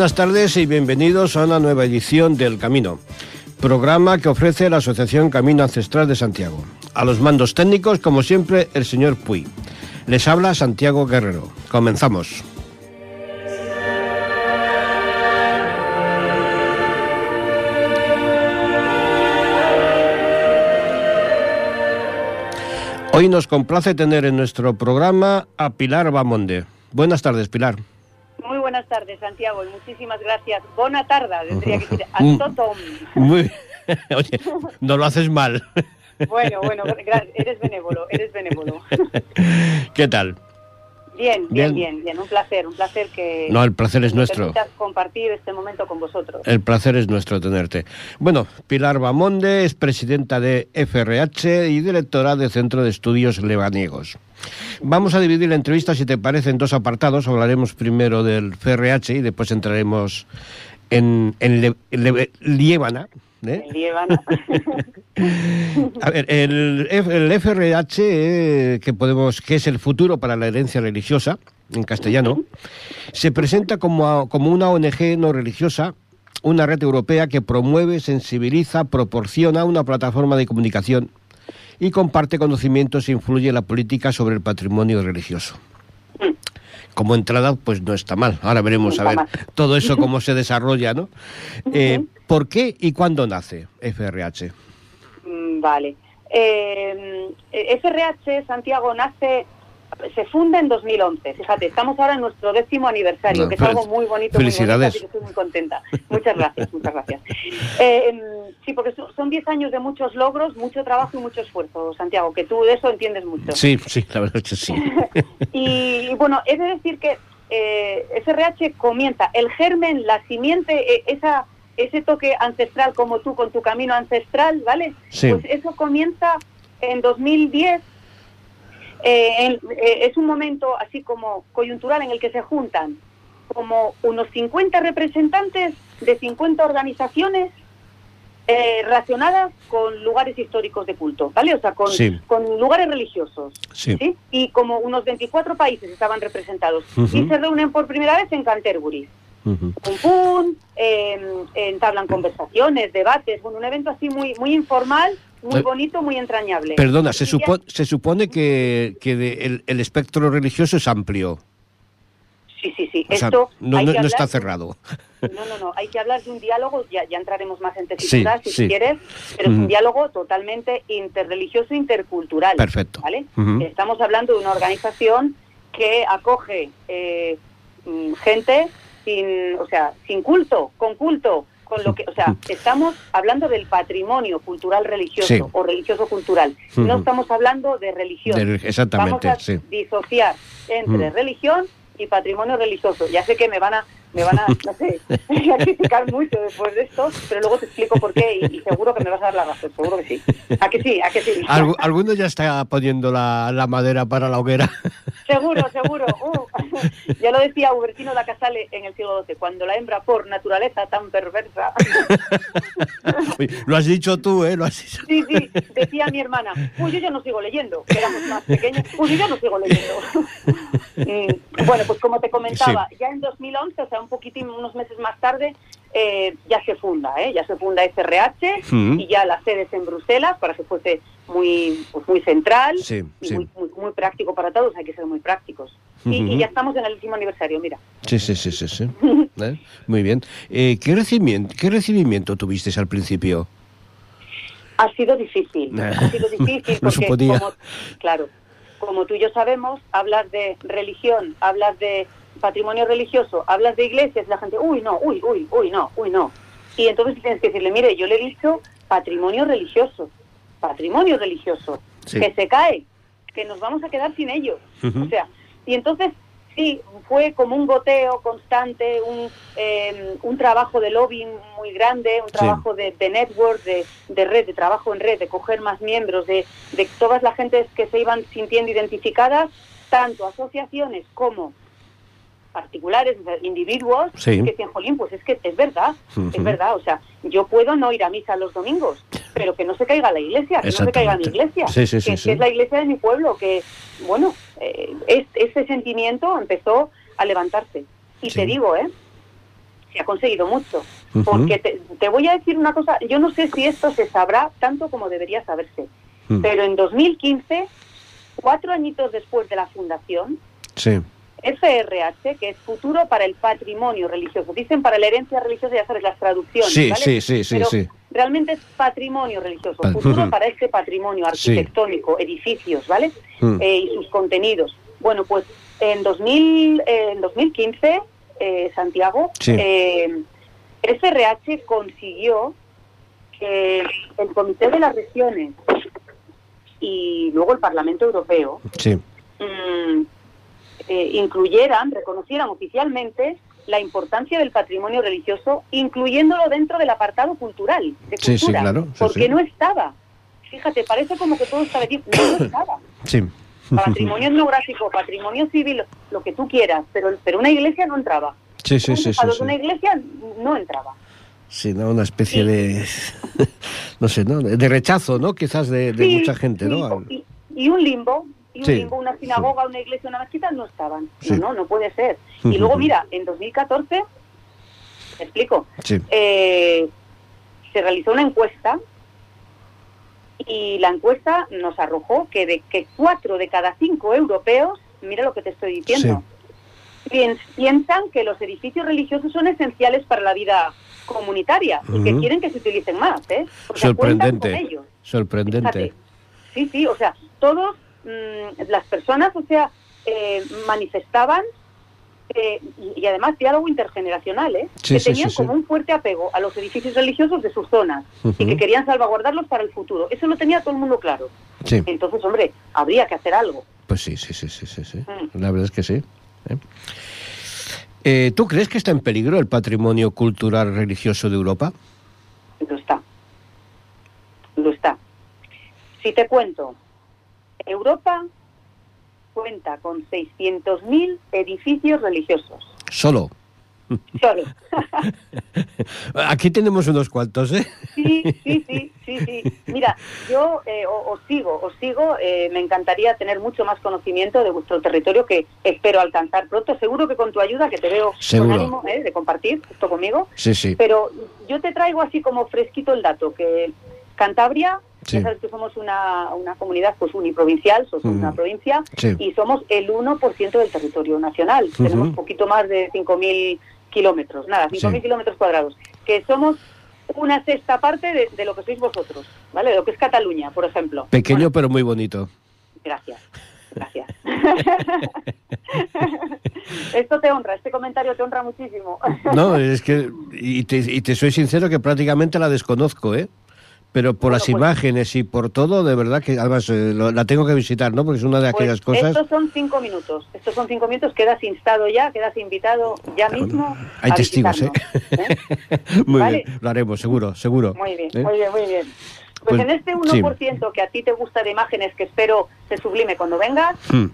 Buenas tardes y bienvenidos a una nueva edición del Camino, programa que ofrece la Asociación Camino Ancestral de Santiago. A los mandos técnicos, como siempre, el señor Puy. Les habla Santiago Guerrero. Comenzamos. Hoy nos complace tener en nuestro programa a Pilar Bamonde. Buenas tardes, Pilar. Buenas tardes, Santiago, y muchísimas gracias. Buena tarde, tendría que decir. A totom. Muy Oye, no lo haces mal. Bueno, bueno, eres benévolo, eres benévolo. ¿Qué tal? Bien, bien, bien, bien, un placer, un placer que... No, el placer es nuestro. compartir este momento con vosotros. El placer es nuestro tenerte. Bueno, Pilar Bamonde es presidenta de FRH y directora del Centro de Estudios Lebaniegos. Vamos a dividir la entrevista, si te parece, en dos apartados. Hablaremos primero del FRH y después entraremos en, en ¿eh? a ver, el, el FRH, eh, que, podemos, que es el futuro para la herencia religiosa, en castellano, se presenta como, como una ONG no religiosa, una red europea que promueve, sensibiliza, proporciona una plataforma de comunicación y comparte conocimientos e influye en la política sobre el patrimonio religioso. Mm. Como entrada, pues no está mal. Ahora veremos a ver todo eso cómo se desarrolla, ¿no? Eh, ¿Por qué y cuándo nace FRH? Mm, vale. Eh, FRH Santiago nace, se funda en 2011. Fíjate, estamos ahora en nuestro décimo aniversario, que es algo muy bonito. Felicidades. Muy bonito, estoy muy contenta. Muchas gracias, muchas gracias. Eh, em, sí, porque son 10 años de muchos logros, mucho trabajo y mucho esfuerzo, Santiago, que tú de eso entiendes mucho. Sí, sí, la verdad es que sí. y, bueno, he de decir que eh, FRH comienza, el germen, la simiente, e, esa ese toque ancestral como tú con tu camino ancestral, ¿vale? Pues eso comienza en 2010. Eh, eh, es un momento así como coyuntural en el que se juntan como unos 50 representantes de 50 organizaciones eh, relacionadas con lugares históricos de culto, ¿vale? O sea, con, con lugares religiosos. Sí. Y como unos 24 países estaban representados. Y se reúnen por primera vez en Canterbury. Pum pum, em, entablan conversaciones, debates, bueno, un evento así muy, muy informal, muy bonito, muy entrañable. Perdona, se, se supone que, que el, espectro religioso es amplio. Sí, sí, sí. Esto no, está cerrado. No, no, no. Hay que hablar de un diálogo, ya, ya entraremos más en tesitura si quieres, pero es un diálogo totalmente interreligioso, intercultural. Perfecto. ¿vale? Estamos hablando de una organización que acoge eh, mm, gente sin, o sea, sin culto, con culto, con lo que, o sea, estamos hablando del patrimonio cultural religioso o religioso cultural. No estamos hablando de religión. exactamente. Vamos a disociar entre religión y patrimonio religioso. Ya sé que me van a me van a, no sé, a criticar mucho después de esto, pero luego te explico por qué y, seguro que me vas a dar la razón, seguro que sí. ¿A que sí? ¿A que sí? ¿Alguno ya está poniendo la, la madera para la hoguera? Seguro, seguro. Uh, ya lo decía Hubertino da Casale en el siglo XII, cuando la hembra por naturaleza tan perversa... lo has dicho tú, ¿eh? Lo has dicho. Sí, sí, decía mi hermana, pues yo ya no sigo leyendo, éramos más pequeños, pues yo ya no sigo leyendo. Mm, bueno, pues como te comentaba, ya en 2011, o sea, un poquitín, unos meses más tarde, eh, ya se funda, ¿eh? ya se funda SRH y ya la sede es en Bruselas para que fuese muy pues muy central y Muy, muy, práctico para todos, hay que ser muy prácticos. y, ya estamos en el último aniversario, mira. Sí, sí, sí, sí. sí. ¿Eh? Muy bien. Eh, ¿qué, recibimiento, ¿Qué recibimiento tuvisteis al principio? Ha sido difícil, ha sido difícil porque, como, claro, como tú y yo sabemos, hablar de religión, hablar de patrimonio religioso, hablas de iglesias, la gente, uy, no, uy, uy, uy, no, uy, no. Y entonces tienes que decirle, mire, yo le he dicho patrimonio religioso, patrimonio religioso, que se cae, que nos vamos a quedar sin ellos. O sea, y entonces sí, fue como un goteo constante, un, em, un trabajo de lobbying muy grande, un trabajo de, network, de, de, red, de trabajo en red, de coger más miembros, de, de todas las gentes que se iban sintiendo identificadas, tanto asociaciones como particulares, individuos, que dicen, jolín, pues es que es verdad, es verdad, o sea, yo puedo no ir a misa los domingos, pero que no se caiga la iglesia, que no se caiga mi iglesia, que, es la iglesia de mi pueblo, que, bueno, eh, ese sentimiento empezó a levantarse. Y te digo, ¿eh? se ha conseguido mucho. Porque te, voy a decir una cosa, yo no sé si esto se sabrá tanto como debería saberse, mm. pero en 2015, cuatro añitos después de la fundación, sí. FRH, que es Futuro para el Patrimonio Religioso. Dicen para la herencia religiosa, ya sabes, las traducciones. Sí, sí, sí, sí, sí. Realmente es patrimonio religioso, futuro para este patrimonio arquitectónico, edificios, ¿vale? Mm. Eh, y sus contenidos. Bueno, pues en, 2000, eh, en 2015, eh, Santiago, eh, FRH consiguió que el Comité de las Regiones y luego el Parlamento Europeo mm, incluyeran, reconocieran oficialmente la importancia del patrimonio religioso, incluyéndolo dentro del apartado cultural, de cultura, porque no estaba. Fíjate, parece como que todo estaba bien, no estaba. Sí patrimonio etnográfico, patrimonio civil, lo que tú quieras, pero, pero una iglesia no entraba. Sí, sí, sí, sí, Una iglesia no entraba. Sí, ¿no? una especie de, no sé, ¿no? de rechazo, ¿no? Quizás de, mucha gente, ¿no? Y, un limbo, y un una sinagoga, una iglesia, una mezquita no estaban. No, no, no puede ser. Y luego, mira, en 2014, te explico, eh, se realizó una encuesta y la encuesta nos arrojó que de que cuatro de cada cinco europeos, mira lo que te estoy diciendo, piensan que los edificios religiosos son esenciales para la vida comunitaria y que quieren que se utilicen más, ¿eh? Sorprendente. Sorprendente. Sí, sí, o sea, todos mm, las personas, o sea, eh, manifestaban eh, y, además diálogo intergeneracional, ¿eh? que tenían como un fuerte apego a los edificios religiosos de sus zonas y que querían salvaguardarlos para el futuro. Eso lo tenía todo el mundo claro. Entonces, hombre, habría que hacer algo. Pues sí, sí, sí, sí, sí. Mm. La verdad es que sí. ¿eh? ¿Tú crees que está en peligro el patrimonio cultural religioso de Europa? Lo está. Lo está. Si te cuento, Europa cuenta con 600.000 edificios religiosos. ¿Solo? Solo. Aquí tenemos unos cuantos, ¿eh? Sí, sí, sí, sí, sí. Mira, yo eh, os sigo, os sigo. Eh, me encantaría tener mucho más conocimiento de vuestro territorio que espero alcanzar pronto. Seguro que con tu ayuda, que te veo con ánimo ¿eh? de compartir esto conmigo. Sí, sí. Pero yo te traigo así como fresquito el dato, que Cantabria ya sabes que somos una, una comunidad pues uniprovincial, somos una provincia y somos el 1% del territorio nacional. Tenemos un poquito más de 5.000 kilómetros, nada, 5.000 kilómetros cuadrados. Que somos una sexta parte de, lo que sois vosotros, ¿vale? De lo que es Cataluña, por ejemplo. Pequeño pero muy bonito. Gracias. Gracias. Esto te honra, este comentario te honra muchísimo. no, es que, y te, y te soy sincero que prácticamente la desconozco, ¿eh? Pero por las pues imágenes y por todo, de verdad que además eh, la tengo que visitar, ¿no? Porque es una de pues aquellas cosas. Estos son cinco minutos. Estos son cinco minutos. Quedas instado ya, quedas invitado ya mismo. Hay testigos, ¿eh? ¿eh? muy bien, lo haremos, seguro, seguro. Muy bien, ¿eh? muy bien, muy bien. Pues, pues en este 1% que a ti te gusta de imágenes, que espero se sublime cuando vengas, hmm.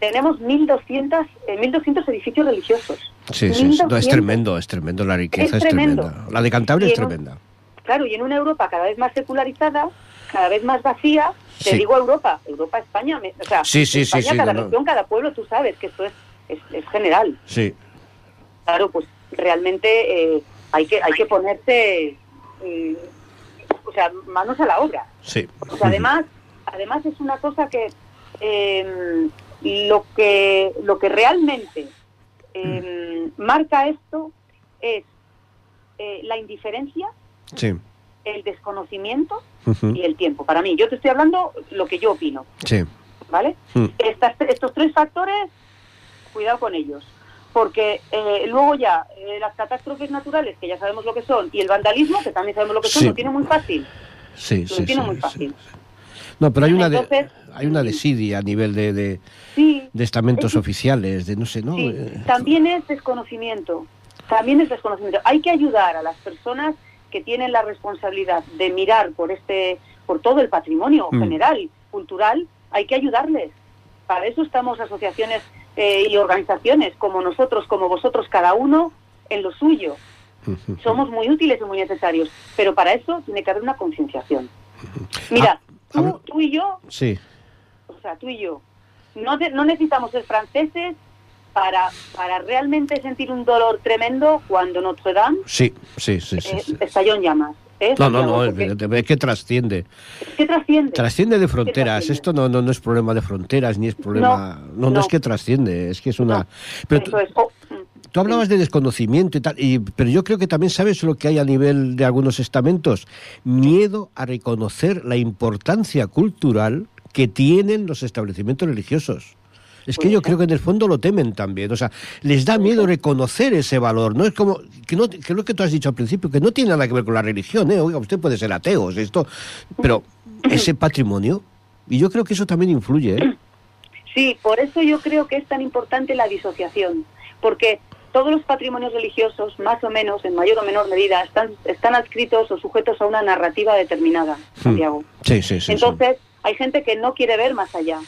tenemos 1.200, 1.200 edificios religiosos. Sí, sí, es tremendo, es tremendo, la riqueza es, tremenda. La de Cantabria es tremenda. Claro, y en una Europa cada vez más secularizada, cada vez más vacía, te digo Europa, Europa, España, o sea, sí, sí, España, cada región, cada pueblo, tú sabes que esto es, es, general. Sí. Claro, pues realmente eh, hay que hay que ponerse, mm, o sea, manos a la obra. Sí. además, además es una cosa que em, lo que lo que realmente em, marca esto es eh, la indiferencia el desconocimiento y el tiempo. Para mí, yo te estoy hablando lo que yo opino. Sí. ¿Vale? Mm. estos tres factores, cuidado con ellos. Porque eh, luego ya eh, las catástrofes naturales, que ya sabemos lo que son, y el vandalismo, que también sabemos lo que son, lo tiene muy fácil. Sí, lo tiene muy fácil. No, pero hay una, de, hay una desidia a nivel de, de, de estamentos oficiales, de no sé, ¿no? Eh, también es desconocimiento. También es desconocimiento. Hay que ayudar a las personas que tienen la responsabilidad de mirar por este, por todo el patrimonio mm. general, cultural, hay que ayudarles. Para eso estamos asociaciones eh, y organizaciones como nosotros, como vosotros, cada uno en lo suyo. Somos muy útiles y muy necesarios, pero para eso tiene que haber una concienciación. Mira, ah, tú, y yo, sí. o sea, tú y yo, no, no necesitamos ser franceses, para, para realmente sentir un dolor tremendo cuando Notre Dame sí, sí, sí, sí, eh, estalló en llamas. ¿eh? No, no, no, es, que trasciende. ¿Qué trasciende? Trasciende de fronteras. Esto no, no, no es problema de fronteras, ni es problema... No, no, es que trasciende, es que es una... Pero oh, mm. Tú hablabas de desconocimiento y tal, y, pero yo creo que también sabes lo que hay a nivel de algunos estamentos. Miedo a reconocer la importancia cultural que tienen los establecimientos religiosos. Es que yo creo que en el fondo lo temen también. O sea, les da miedo reconocer ese valor. No es como que no que lo que tú has dicho al principio, que no tiene nada que ver con la religión, ¿eh? Oiga, usted puede ser ateo, esto, pero ese patrimonio y yo creo que eso también influye, ¿eh? Sí, por eso yo creo que es tan importante la disociación, porque todos los patrimonios religiosos, más o menos, en mayor o menor medida, están, están adscritos o sujetos a una narrativa determinada, hmm. Santiago. Sí, sí, sí. Entonces, hay gente que no quiere ver más allá.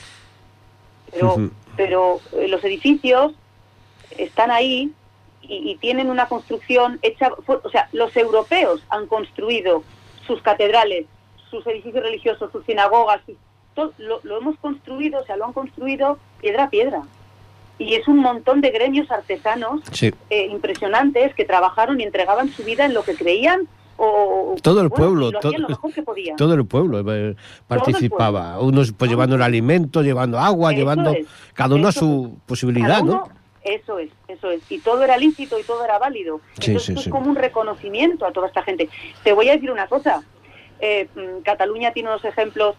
Pero pero eh, los edificios están ahí y, tienen una construcción hecha, o sea, los europeos han construido sus catedrales, sus edificios religiosos, sus sinagogas, todo, lo, hemos construido, o sea, lo han construido piedra a piedra. Y es un montón de gremios artesanos eh, impresionantes que trabajaron y entregaban su vida en lo que creían todo el pueblo todo, el pueblo eh, participaba. unos pues llevando el alimento llevando agua llevando cada uno a su posibilidad no eso es eso es. Y todo era lícito y todo era válido. Entonces es como un reconocimiento a toda esta gente. Te voy a decir una cosa. Eh, mm, Cataluña tiene unos ejemplos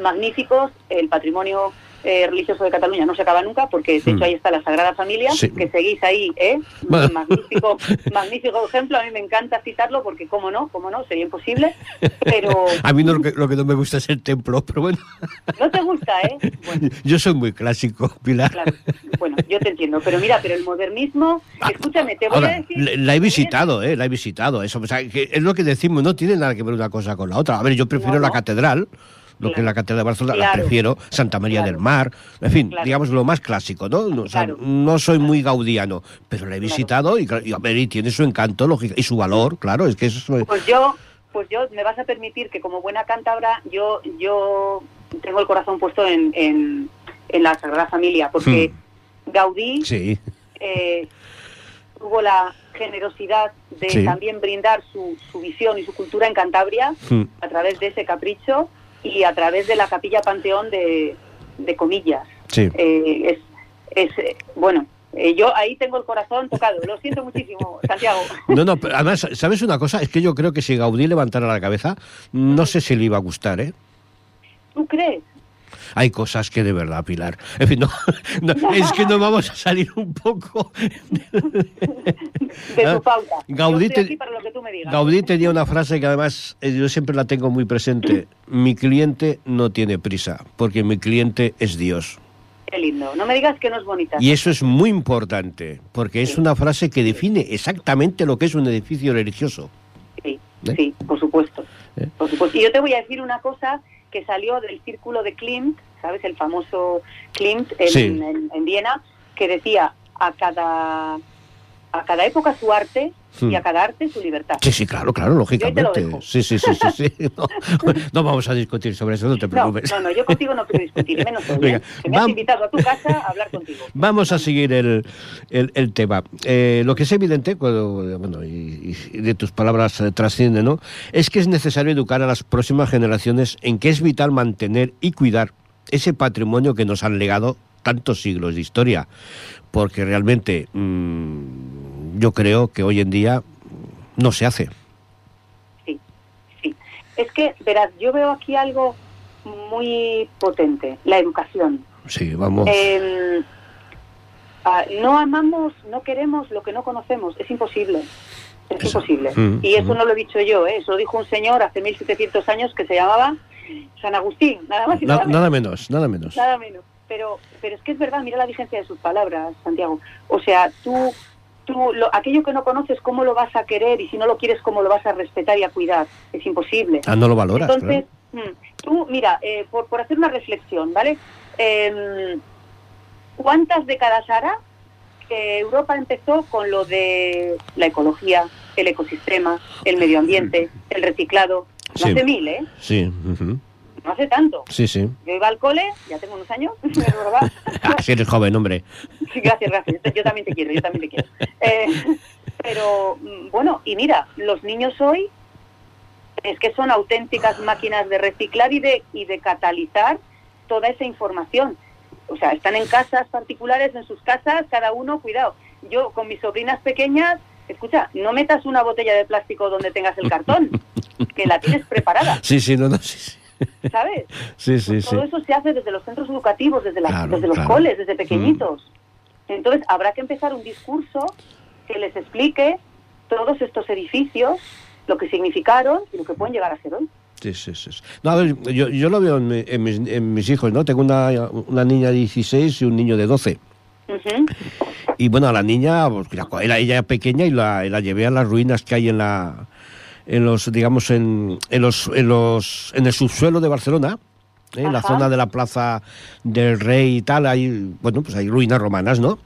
magníficos el patrimonio eh, religioso de Cataluña no se acaba nunca, porque de hecho hmm. ahí está la Sagrada Familia, que seguís ahí, ¿eh? Magnífico, magnífico ejemplo, a mí me encanta citarlo porque, cómo no, cómo no, sería imposible, pero... a mí lo, que, no me gusta es el templo, pero bueno... no te gusta, ¿eh? Yo soy muy clásico, Pilar. Bueno, yo te entiendo, pero mira, pero el modernismo, ah, escúchame, te voy a decir... La, he visitado, ¿eh? La he visitado, eso, o sea, que es lo que decimos, no tiene nada que ver una cosa con la otra. A ver, yo prefiero la catedral, lo que es la Catedral de Barcelona, la prefiero, Santa María del Mar, en fin, digamos lo más clásico, ¿no? No, soy muy gaudiano, pero la he visitado y, y, tiene su encanto lógico y su valor, claro, es que eso Pues yo, pues yo me vas a permitir que como buena cántabra yo, yo tengo el corazón puesto en, en, la Sagrada Familia, porque hmm. Gaudí eh, tuvo la generosidad de también brindar su, su, visión y su cultura en Cantabria hmm. a través de ese capricho y a través de la capilla Panteón de, de Comillas. Sí. Eh, es, es, bueno, eh, yo ahí tengo el corazón tocado. Lo siento muchísimo, Santiago. No, no, pero además, ¿sabes una cosa? Es que yo creo que si Gaudí levantara la cabeza, no sé si le iba a gustar, ¿eh? ¿Tú crees? Hay cosas que de verdad, Pilar. En fin, no, es que nos vamos a salir un poco de tu pauta. Gaudí, Gaudí tenía una frase que además eh, yo siempre la tengo muy presente. Mi cliente no tiene prisa, porque mi cliente es Dios. Qué lindo. No me digas que no es bonita. Y eso es muy importante, porque es una frase que define exactamente lo que es un edificio religioso. Sí, ¿Eh? sí, por supuesto. ¿Eh? por supuesto. Y yo te voy a decir una cosa que salió del círculo de Klimt, ¿sabes? El famoso Klimt en, en, Viena, que decía a cada, a cada época su arte y a hmm. cada arte su libertad. Sí, sí, claro, claro, lógicamente. Sí, sí, sí, sí. sí. No, vamos a discutir sobre eso, no te preocupes. No, no, yo contigo no quiero discutir, menos hoy, ¿eh? que me has invitado a tu casa a hablar contigo. Vamos a seguir el, el, el tema. Eh, lo que es evidente, cuando, bueno, y, de tus palabras eh, trasciende, ¿no? Es que es necesario educar a las próximas generaciones en que es vital mantener y cuidar ese patrimonio que nos han legado tantos siglos de historia, porque realmente mmm, yo creo que hoy en día no se hace. Sí, sí. Es que, verás, yo veo aquí algo muy potente, la educación. Sí, vamos. Eh, no amamos, no queremos lo que no conocemos, es imposible. Es imposible. Mm, y eso mm. no lo he dicho yo, ¿eh? eso lo dijo un señor hace 1700 años que se llamaba San Agustín, nada más y nada, nada menos. Nada menos, nada menos. Pero, pero es que es verdad, mira la vigencia de sus palabras, Santiago. O sea, tú, tú lo, aquello que no conoces, ¿cómo lo vas a querer? Y si no lo quieres, ¿cómo lo vas a respetar y a cuidar? Es imposible. Ah, no lo valoras. Entonces, mm, tú, mira, eh, por, por hacer una reflexión, ¿vale? Em, ¿Cuántas décadas hará que Europa empezó con lo de la ecología, el ecosistema, el medio ambiente, el reciclado? Más de mil, ¿eh? Sí. No hace tanto. Sí, sí. Yo iba al cole, ya tengo unos años, ¿verdad? Ah, si eres joven, hombre. Sí, gracias, gracias. Yo también te quiero, yo también te quiero. Eh, pero, mm, bueno, y mira, los niños hoy es que son auténticas máquinas de reciclar y de, y de catalizar toda esa información. O sea, están en casas particulares, en sus casas, cada uno, cuidado. Yo con mis sobrinas pequeñas, escucha, no metas una botella de plástico donde tengas el cartón, que la tienes preparada. Sí, sí, no, no, sí, sí. ¿Sabes? Sí, sí, Todo sí. eso se hace desde los centros educativos, desde, la- Claro, desde los claro. Mm. coles, desde pequeñitos. Entonces, habrá que empezar un discurso que les explique todos estos edificios, lo que significaron y lo que pueden llegar a ser hoy. Sí, sí, sí. No, a ver, yo, yo lo veo en, mi- en mis, en mis hijos, ¿no? Tengo una, una niña de 16 y un niño de 12. Ujú. Y bueno, a la niña, pues, era ella pequeña y la, y la llevé a las ruinas que hay en la, en los, digamos, en, en los, en los, en el subsuelo de Barcelona, ¿eh? en la Ajá. zona de la Plaza del Rey y tal, hay, bueno, pues hay ruinas romanas, ¿no?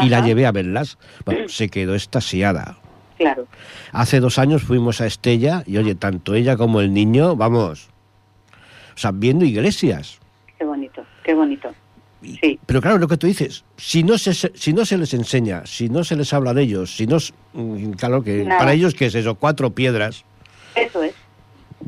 Y la llevé a verlas. Bueno, se quedó estasiada. Claro. Hace dos años fuimos a Estella y oye, tanto ella como el niño, vamos, o sea, viendo iglesias. Qué bonito, qué bonito. Sí. Pero claro, lo que tú dices, si no se, si no se les enseña, si no se les habla de ellos, si no, mm, claro que Nada. para ellos qué es eso, cuatro piedras. Eso es.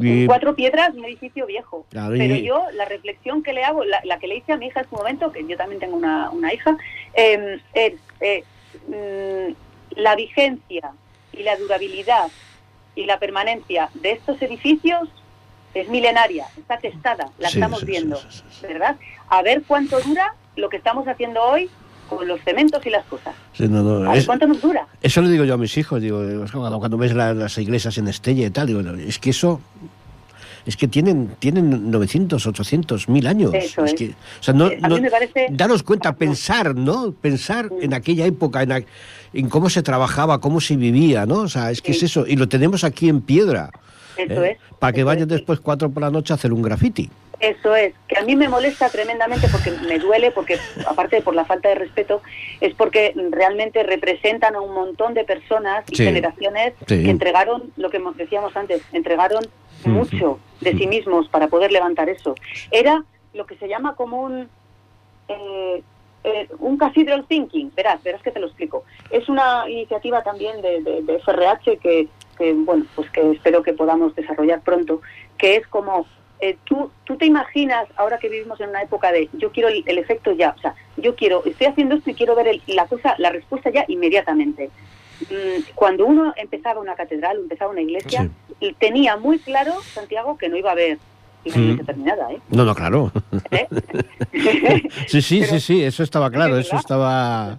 Y- Cuatro piedras, un edificio viejo. Claro, y- Pero yo, la reflexión que le hago, la, la que le hice a mi hija en su momento, que yo también tengo una, una hija, eh, es eh, mm, la vigencia y la durabilidad y la permanencia de estos edificios es milenaria, está testada, la Sí, estamos sí, viendo, sí. ¿verdad? A ver cuánto dura lo que estamos haciendo hoy con los cementos y las cosas. Sí, no, no, A ver es- cuánto nos dura. eso le digo yo a mis hijos, digo, es cuando, cuando ves la- las iglesias en Estella y tal, digo, es que eso, es que tienen, tienen 900, 800, 1000 años. Eso es. que, o sea, no, Eh, a no- mí me parece- daros cuenta, pensar, ¿no? Pensar Mm. en aquella época, en, en cómo se trabajaba, cómo se vivía, ¿no? O sea, es que Sí. es eso, y lo tenemos aquí en piedra. Eso ¿eh? es. Para que eso vayan es. después cuatro por la noche a hacer un graffiti. Eso es, que a mí me molesta tremendamente porque me duele, porque aparte de por la falta de respeto, es porque realmente representan a un montón de personas y Sí. generaciones Sí. que entregaron, lo que mo- decíamos antes, entregaron mucho de sí mismos para poder levantar eso. Era lo que se llama como un, eh, eh, un cathedral thinking, verás, verás que te lo explico. Es una iniciativa también de, de- de FRH que, que, bueno, pues que espero que podamos desarrollar pronto, que es como eh, tú, tú te imaginas, ahora que vivimos en una época de yo quiero el, el efecto ya, o sea, yo quiero, estoy haciendo esto y quiero ver el- la cosa, la respuesta ya inmediatamente. Mm, Cuando uno empezaba una catedral, empezaba una iglesia, tenía muy claro, Santiago, que no iba a haber Mm. iglesia terminada, ¿eh? No, no, claro. ¿Eh? Sí, sí, Pero- sí, sí, eso estaba claro, ¿Es eso estaba...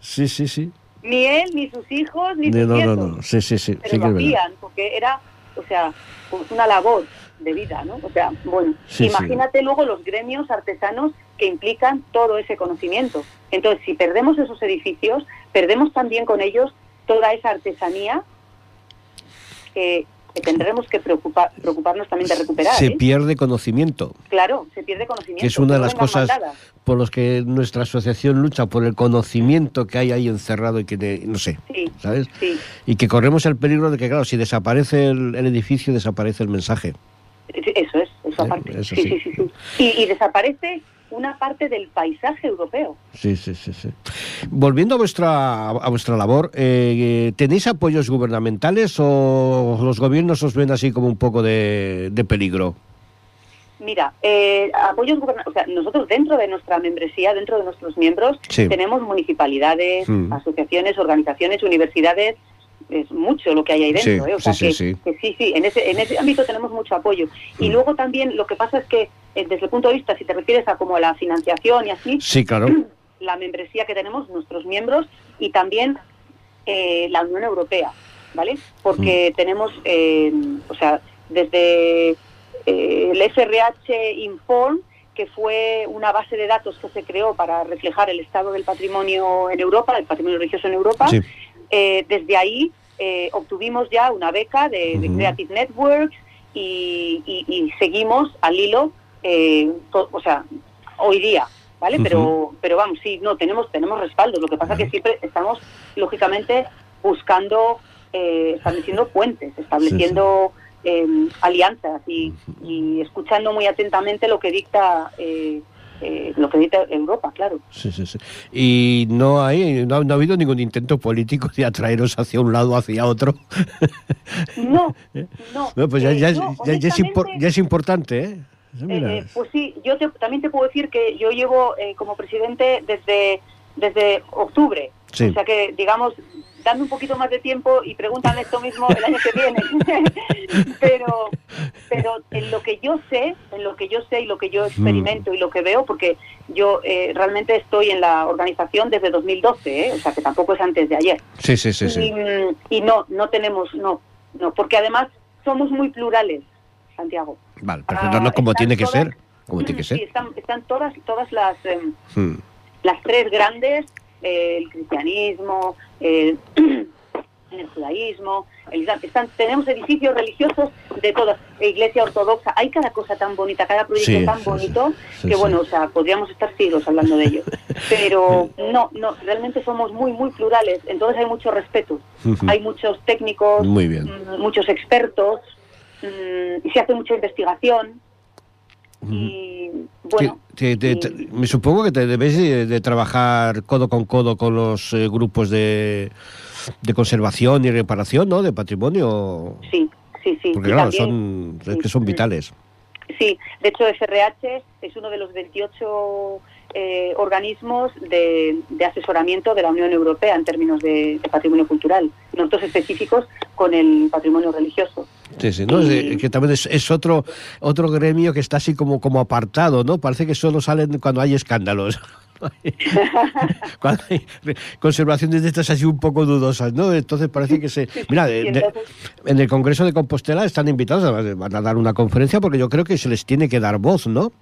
Sí, sí, sí. ni él, ni sus hijos, ni sus No, no, nietos. no, sí, sí, sí, pero sí que lo hacían porque era, o sea, pues una labor de vida, ¿no? O sea, bueno, Sí, sí. imagínate luego los gremios artesanos que implican todo ese conocimiento. Entonces, si perdemos esos edificios, perdemos también con ellos toda esa artesanía que, que tendremos que preocupar, preocuparnos también de recuperar. Se ¿eh? pierde conocimiento, Claro, se pierde conocimiento. que es una de las cosas por las que nuestra asociación lucha, por el conocimiento que hay ahí encerrado y que, ne- no sé, Sí, ¿sabes? sí. Y que corremos el peligro de que, claro, si desaparece el, el edificio, desaparece el mensaje. Eso es, eso sí, sí. sí, sí, sí. Y, y desaparece una parte del paisaje europeo. Sí, sí, sí, sí. Volviendo a vuestra, a vuestra labor, eh, ¿tenéis apoyos gubernamentales o los gobiernos os ven así como un poco de, de peligro? Mira, eh, apoyos gubernamentales, o sea, nosotros dentro de nuestra membresía, dentro de nuestros miembros, Sí. tenemos municipalidades, Mm. asociaciones, organizaciones, universidades, es mucho lo que hay ahí dentro, Sí, ¿eh? O sea, sí, que, sí, sí. que sí, sí, en ese, en ese ámbito tenemos mucho apoyo. Y Mm. luego también lo que pasa es que, eh, desde el punto de vista, si te refieres a como la financiación y así, Sí, claro. la membresía que tenemos, nuestros miembros y también eh, la Unión Europea, ¿vale? Porque Mm. tenemos, eh, o sea, desde el FRH Inform, que fue una base de datos que se creó para reflejar el estado del patrimonio en Europa, el patrimonio religioso en Europa, Sí. eh, desde ahí eh, obtuvimos ya una beca de. Creative Networks y, y- y seguimos al hilo, eh, to- o sea, hoy día, ¿vale? Pero, pero vamos, sí, no, tenemos, tenemos respaldo. Lo que pasa que siempre estamos, lógicamente, buscando, eh, estableciendo puentes, estableciendo em, alianzas y, escuchando muy atentamente lo que dicta eh, eh, lo que dicta Europa, claro. Sí, sí, sí. Y no hay, no, ha habido ningún intento político de atraeros hacia un lado o hacia otro. No, no. pues ya, ya, es importante, ¿eh? eh pues sí, yo también te puedo decir que yo llevo como presidente desde, desde octubre. O sea que, digamos, dame un poquito más de tiempo y pregúntame esto mismo el año que viene. pero, pero en lo que yo sé, en lo que yo sé y lo que yo experimento y lo que veo, porque yo eh, realmente estoy en la organización desde 2012, ¿eh? o sea que tampoco es antes de ayer. Sí, sí, sí. Y, y no, no tenemos, no, no, porque además somos muy plurales, Santiago. Vale, perfecto, no como tiene que ser. Como tiene que ser. Sí, están, están todas, todas las, hmm. las tres grandes el cristianismo, el, judaísmo, el Están, tenemos edificios religiosos de todas, iglesia ortodoxa, hay cada cosa tan bonita, cada proyecto tan bonito, que bueno, o sea, podríamos estar siglos hablando de ello. Pero no, no, realmente somos muy, muy plurales, entonces hay mucho respeto. Hay muchos técnicos, mm, muchos expertos, mm, y se hace mucha investigación. Y bueno. me supongo que te debes de, trabajar codo con codo con los eh, grupos de, de, conservación y reparación, ¿no? De patrimonio. Sí, sí, sí. Porque claro, son, es que son vitales. Sí, de hecho FRH es uno de los 28 eh, organismos de, asesoramiento de la Unión Europea en términos de, patrimonio cultural, nosotros específicos con el patrimonio religioso. Sí, sí, ¿no? que también es, otro otro gremio que está así como, como apartado, ¿no? Parece que solo salen cuando hay escándalos. cuando hay conservaciones de estas así un poco dudosas, ¿no? Entonces parece que se... Mira, en el Congreso de Compostela están invitados, van a dar una conferencia porque yo creo que se les tiene que dar voz, ¿no?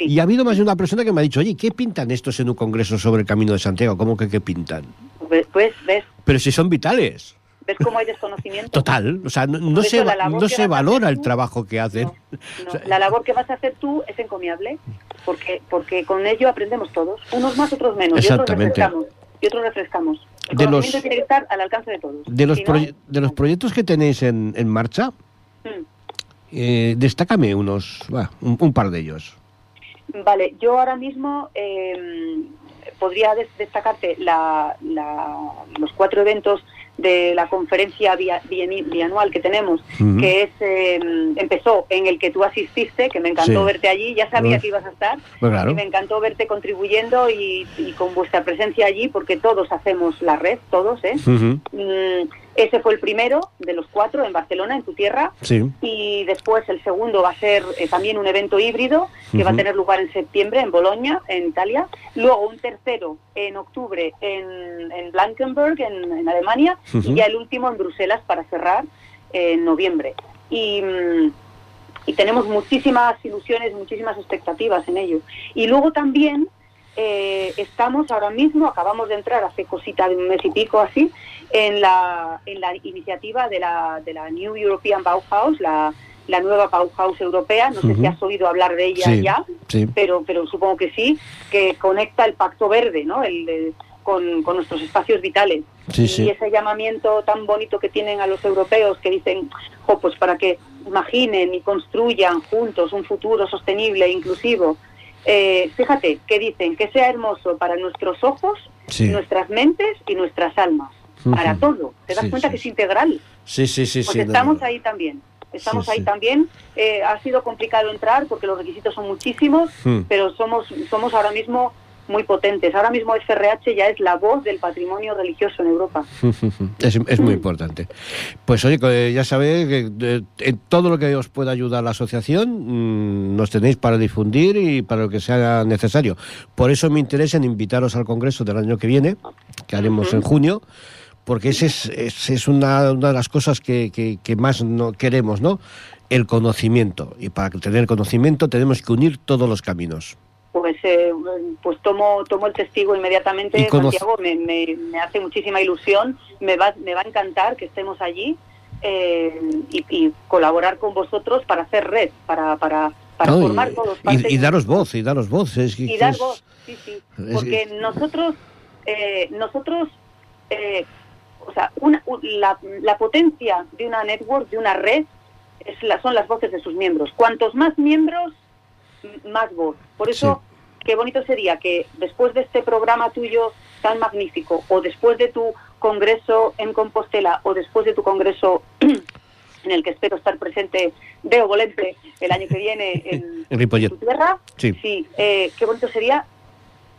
Y ha habido más de una persona que me ha dicho, oye, ¿qué pintan estos en un congreso sobre el Camino de Santiago? ¿Cómo que qué pintan? Pues, pues ves. Pero si son vitales. ¿Ves cómo hay desconocimiento? Total, o sea, no, se, no se valora el trabajo que hacen. la labor que vas a hacer tú es encomiable, porque porque con ello aprendemos todos, unos más, otros menos, Exactamente. y otros refrescamos. El de los, tiene que estar al alcance de todos. De los, de los proyectos que tenéis en, en marcha, mm. eh, destácame unos, un, par de ellos. Vale, yo ahora mismo eh, podría destacarte la, los cuatro eventos de la conferencia bianual que tenemos, que es em, empezó en el que tú asististe, que me encantó verte allí, ya sabía que ibas a estar, pues y me encantó verte contribuyendo y, con vuestra presencia allí, porque todos hacemos la red, todos, ¿eh? Mm, ese fue el primero de los cuatro en Barcelona, en tu tierra. Y después el segundo va a ser eh, también un evento híbrido que va a tener lugar en septiembre en Bolonia, en Italia. Luego un tercero en octubre en, en Blankenberg, en, Alemania. Y ya el último en Bruselas para cerrar en noviembre. Y. Mm, y tenemos muchísimas ilusiones, muchísimas expectativas en ello. Y luego también eh, estamos ahora mismo, acabamos de entrar hace cosita de un mes y pico así, en la, en la iniciativa de la, de la New European Bauhaus, la, la nueva Bauhaus europea, no sé si has oído hablar de ella ya, Pero, pero supongo que sí, que conecta el Pacto Verde, ¿no? El, con, con, nuestros espacios vitales. y ese llamamiento tan bonito que tienen a los europeos que dicen, pues para que imaginen y construyan juntos un futuro sostenible e inclusivo eh, fíjate que dicen que sea hermoso para nuestros ojos, nuestras mentes y nuestras almas. Para todo. ¿Te das cuenta que es integral? Sí, sí, sí. Pues estamos ahí también. Estamos ahí también. Eh, ha sido complicado entrar porque los requisitos son muchísimos, hmm. pero somos, somos ahora mismo muy potentes. Ahora mismo FRH ya es la voz del patrimonio religioso en Europa. es, muy importante. Pues oye, ya sabéis que en todo lo que os pueda ayudar la asociación mm, nos tenéis para difundir y para lo que sea necesario. Por eso me interesa en invitaros al Congreso del año que viene, que haremos en junio, porque ese es, es, una, una, de las cosas que, que, más no queremos, ¿no? El conocimiento. Y para tener conocimiento tenemos que unir todos los caminos eh, pues tomo tomo el testigo inmediatamente Santiago me, me, hace muchísima ilusión me va me va a encantar que estemos allí eh, y, colaborar con vosotros para hacer red para para para formar todos y, daros voz y daros voz y dar voz sí sí porque nosotros eh, nosotros o sea una, la, la potencia de una network de una red es la, son las voces de sus miembros. Cuantos más miembros, más voz. Por eso, qué bonito sería que después de este programa tuyo tan magnífico, o después de tu congreso en Compostela, o después de tu congreso en el que espero estar presente de Volente el año que viene en, en, tu tierra, sí, eh, qué bonito sería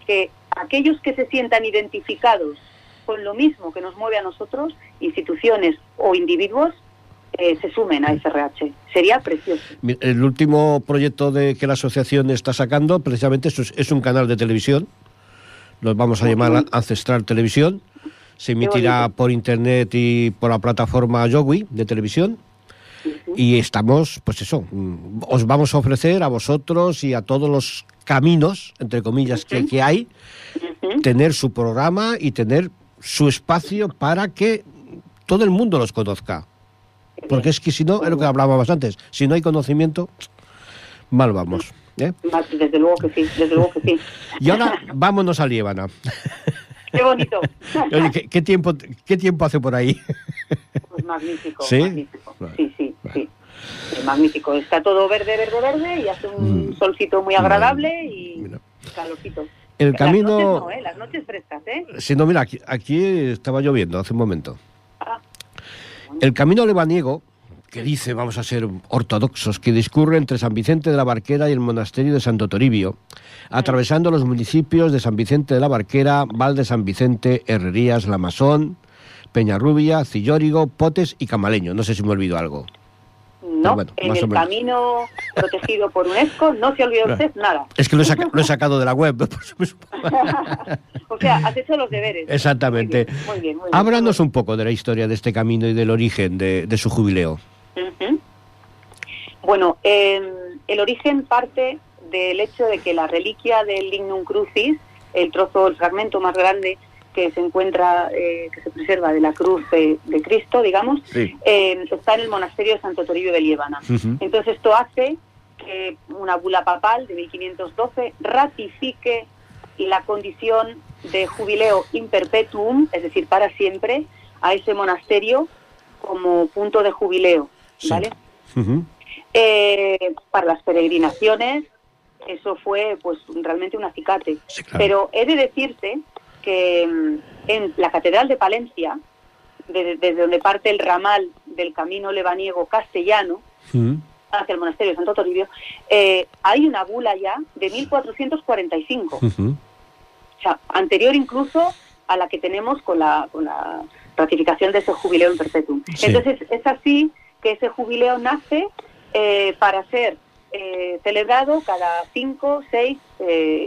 que aquellos que se sientan identificados con lo mismo que nos mueve a nosotros, instituciones o individuos, eh, se sumen a SRH. Sería precioso. El último proyecto de que la asociación está sacando, precisamente, es, es un canal de televisión. Lo vamos a llamar Ancestral Televisión. Se emitirá por internet y por la plataforma Yogui de televisión. Y estamos, pues eso, mm, os vamos a ofrecer a vosotros y a todos los caminos, entre comillas, que, que hay, tener su programa y tener su espacio para que todo el mundo los conozca. Porque es que si no, es lo que hablábamos antes, si no hay conocimiento, mal vamos. ¿eh? Desde luego que sí, desde luego que sí. Y ahora vámonos a Líbana. Qué bonito. ¿qué, tiempo, ¿Qué tiempo hace por ahí? Pues magnífico, ¿Sí? magnífico. Sí, sí, sí. magnífico. Está todo verde, verde, verde y hace un mm. solcito muy agradable y calorcito. El camino... Noches no, ¿eh? Las noches frescas, ¿eh? Sí, no, mira, aquí, estaba lloviendo hace un momento. El camino lebaniego, que dice, vamos a ser ortodoxos, que discurre entre San Vicente de la Barquera y el monasterio de Santo Toribio, atravesando los municipios de San Vicente de la Barquera, Val de San Vicente, Herrerías, La Masón, Peñarrubia, Cillórigo, Potes y Camaleño. No sé si me olvido algo. No, en el camino protegido por UNESCO no se olvidó usted nada. Es que lo he, sacado de la web. o sea, has hecho los deberes. Exactamente. Muy bien, Háblanos un poco de la historia de este camino y del origen de, su jubileo. Bueno, em, el origen parte del hecho de que la reliquia del Lignum Crucis, el trozo, el fragmento más grande que se encuentra, eh, que se preserva de la cruz de, Cristo, digamos, eh, está en el monasterio de Santo Toribio de Liébana. Entonces esto hace que una bula papal de 1512 ratifique la condición de jubileo in perpetuum, es decir, para siempre, a ese monasterio como punto de jubileo, ¿vale? Eh, para las peregrinaciones, eso fue pues realmente un acicate. Pero he de decirte que mm, en la Catedral de Palencia, desde, donde parte el ramal del camino lebaniego castellano, mm. hacia el monasterio de Santo Toribio, eh, hay una bula ya de 1445. O sea, anterior incluso a la que tenemos con la, con la ratificación de ese jubileo en perpetuum. Entonces, es así que ese jubileo nace eh, para ser eh, celebrado cada 5, 6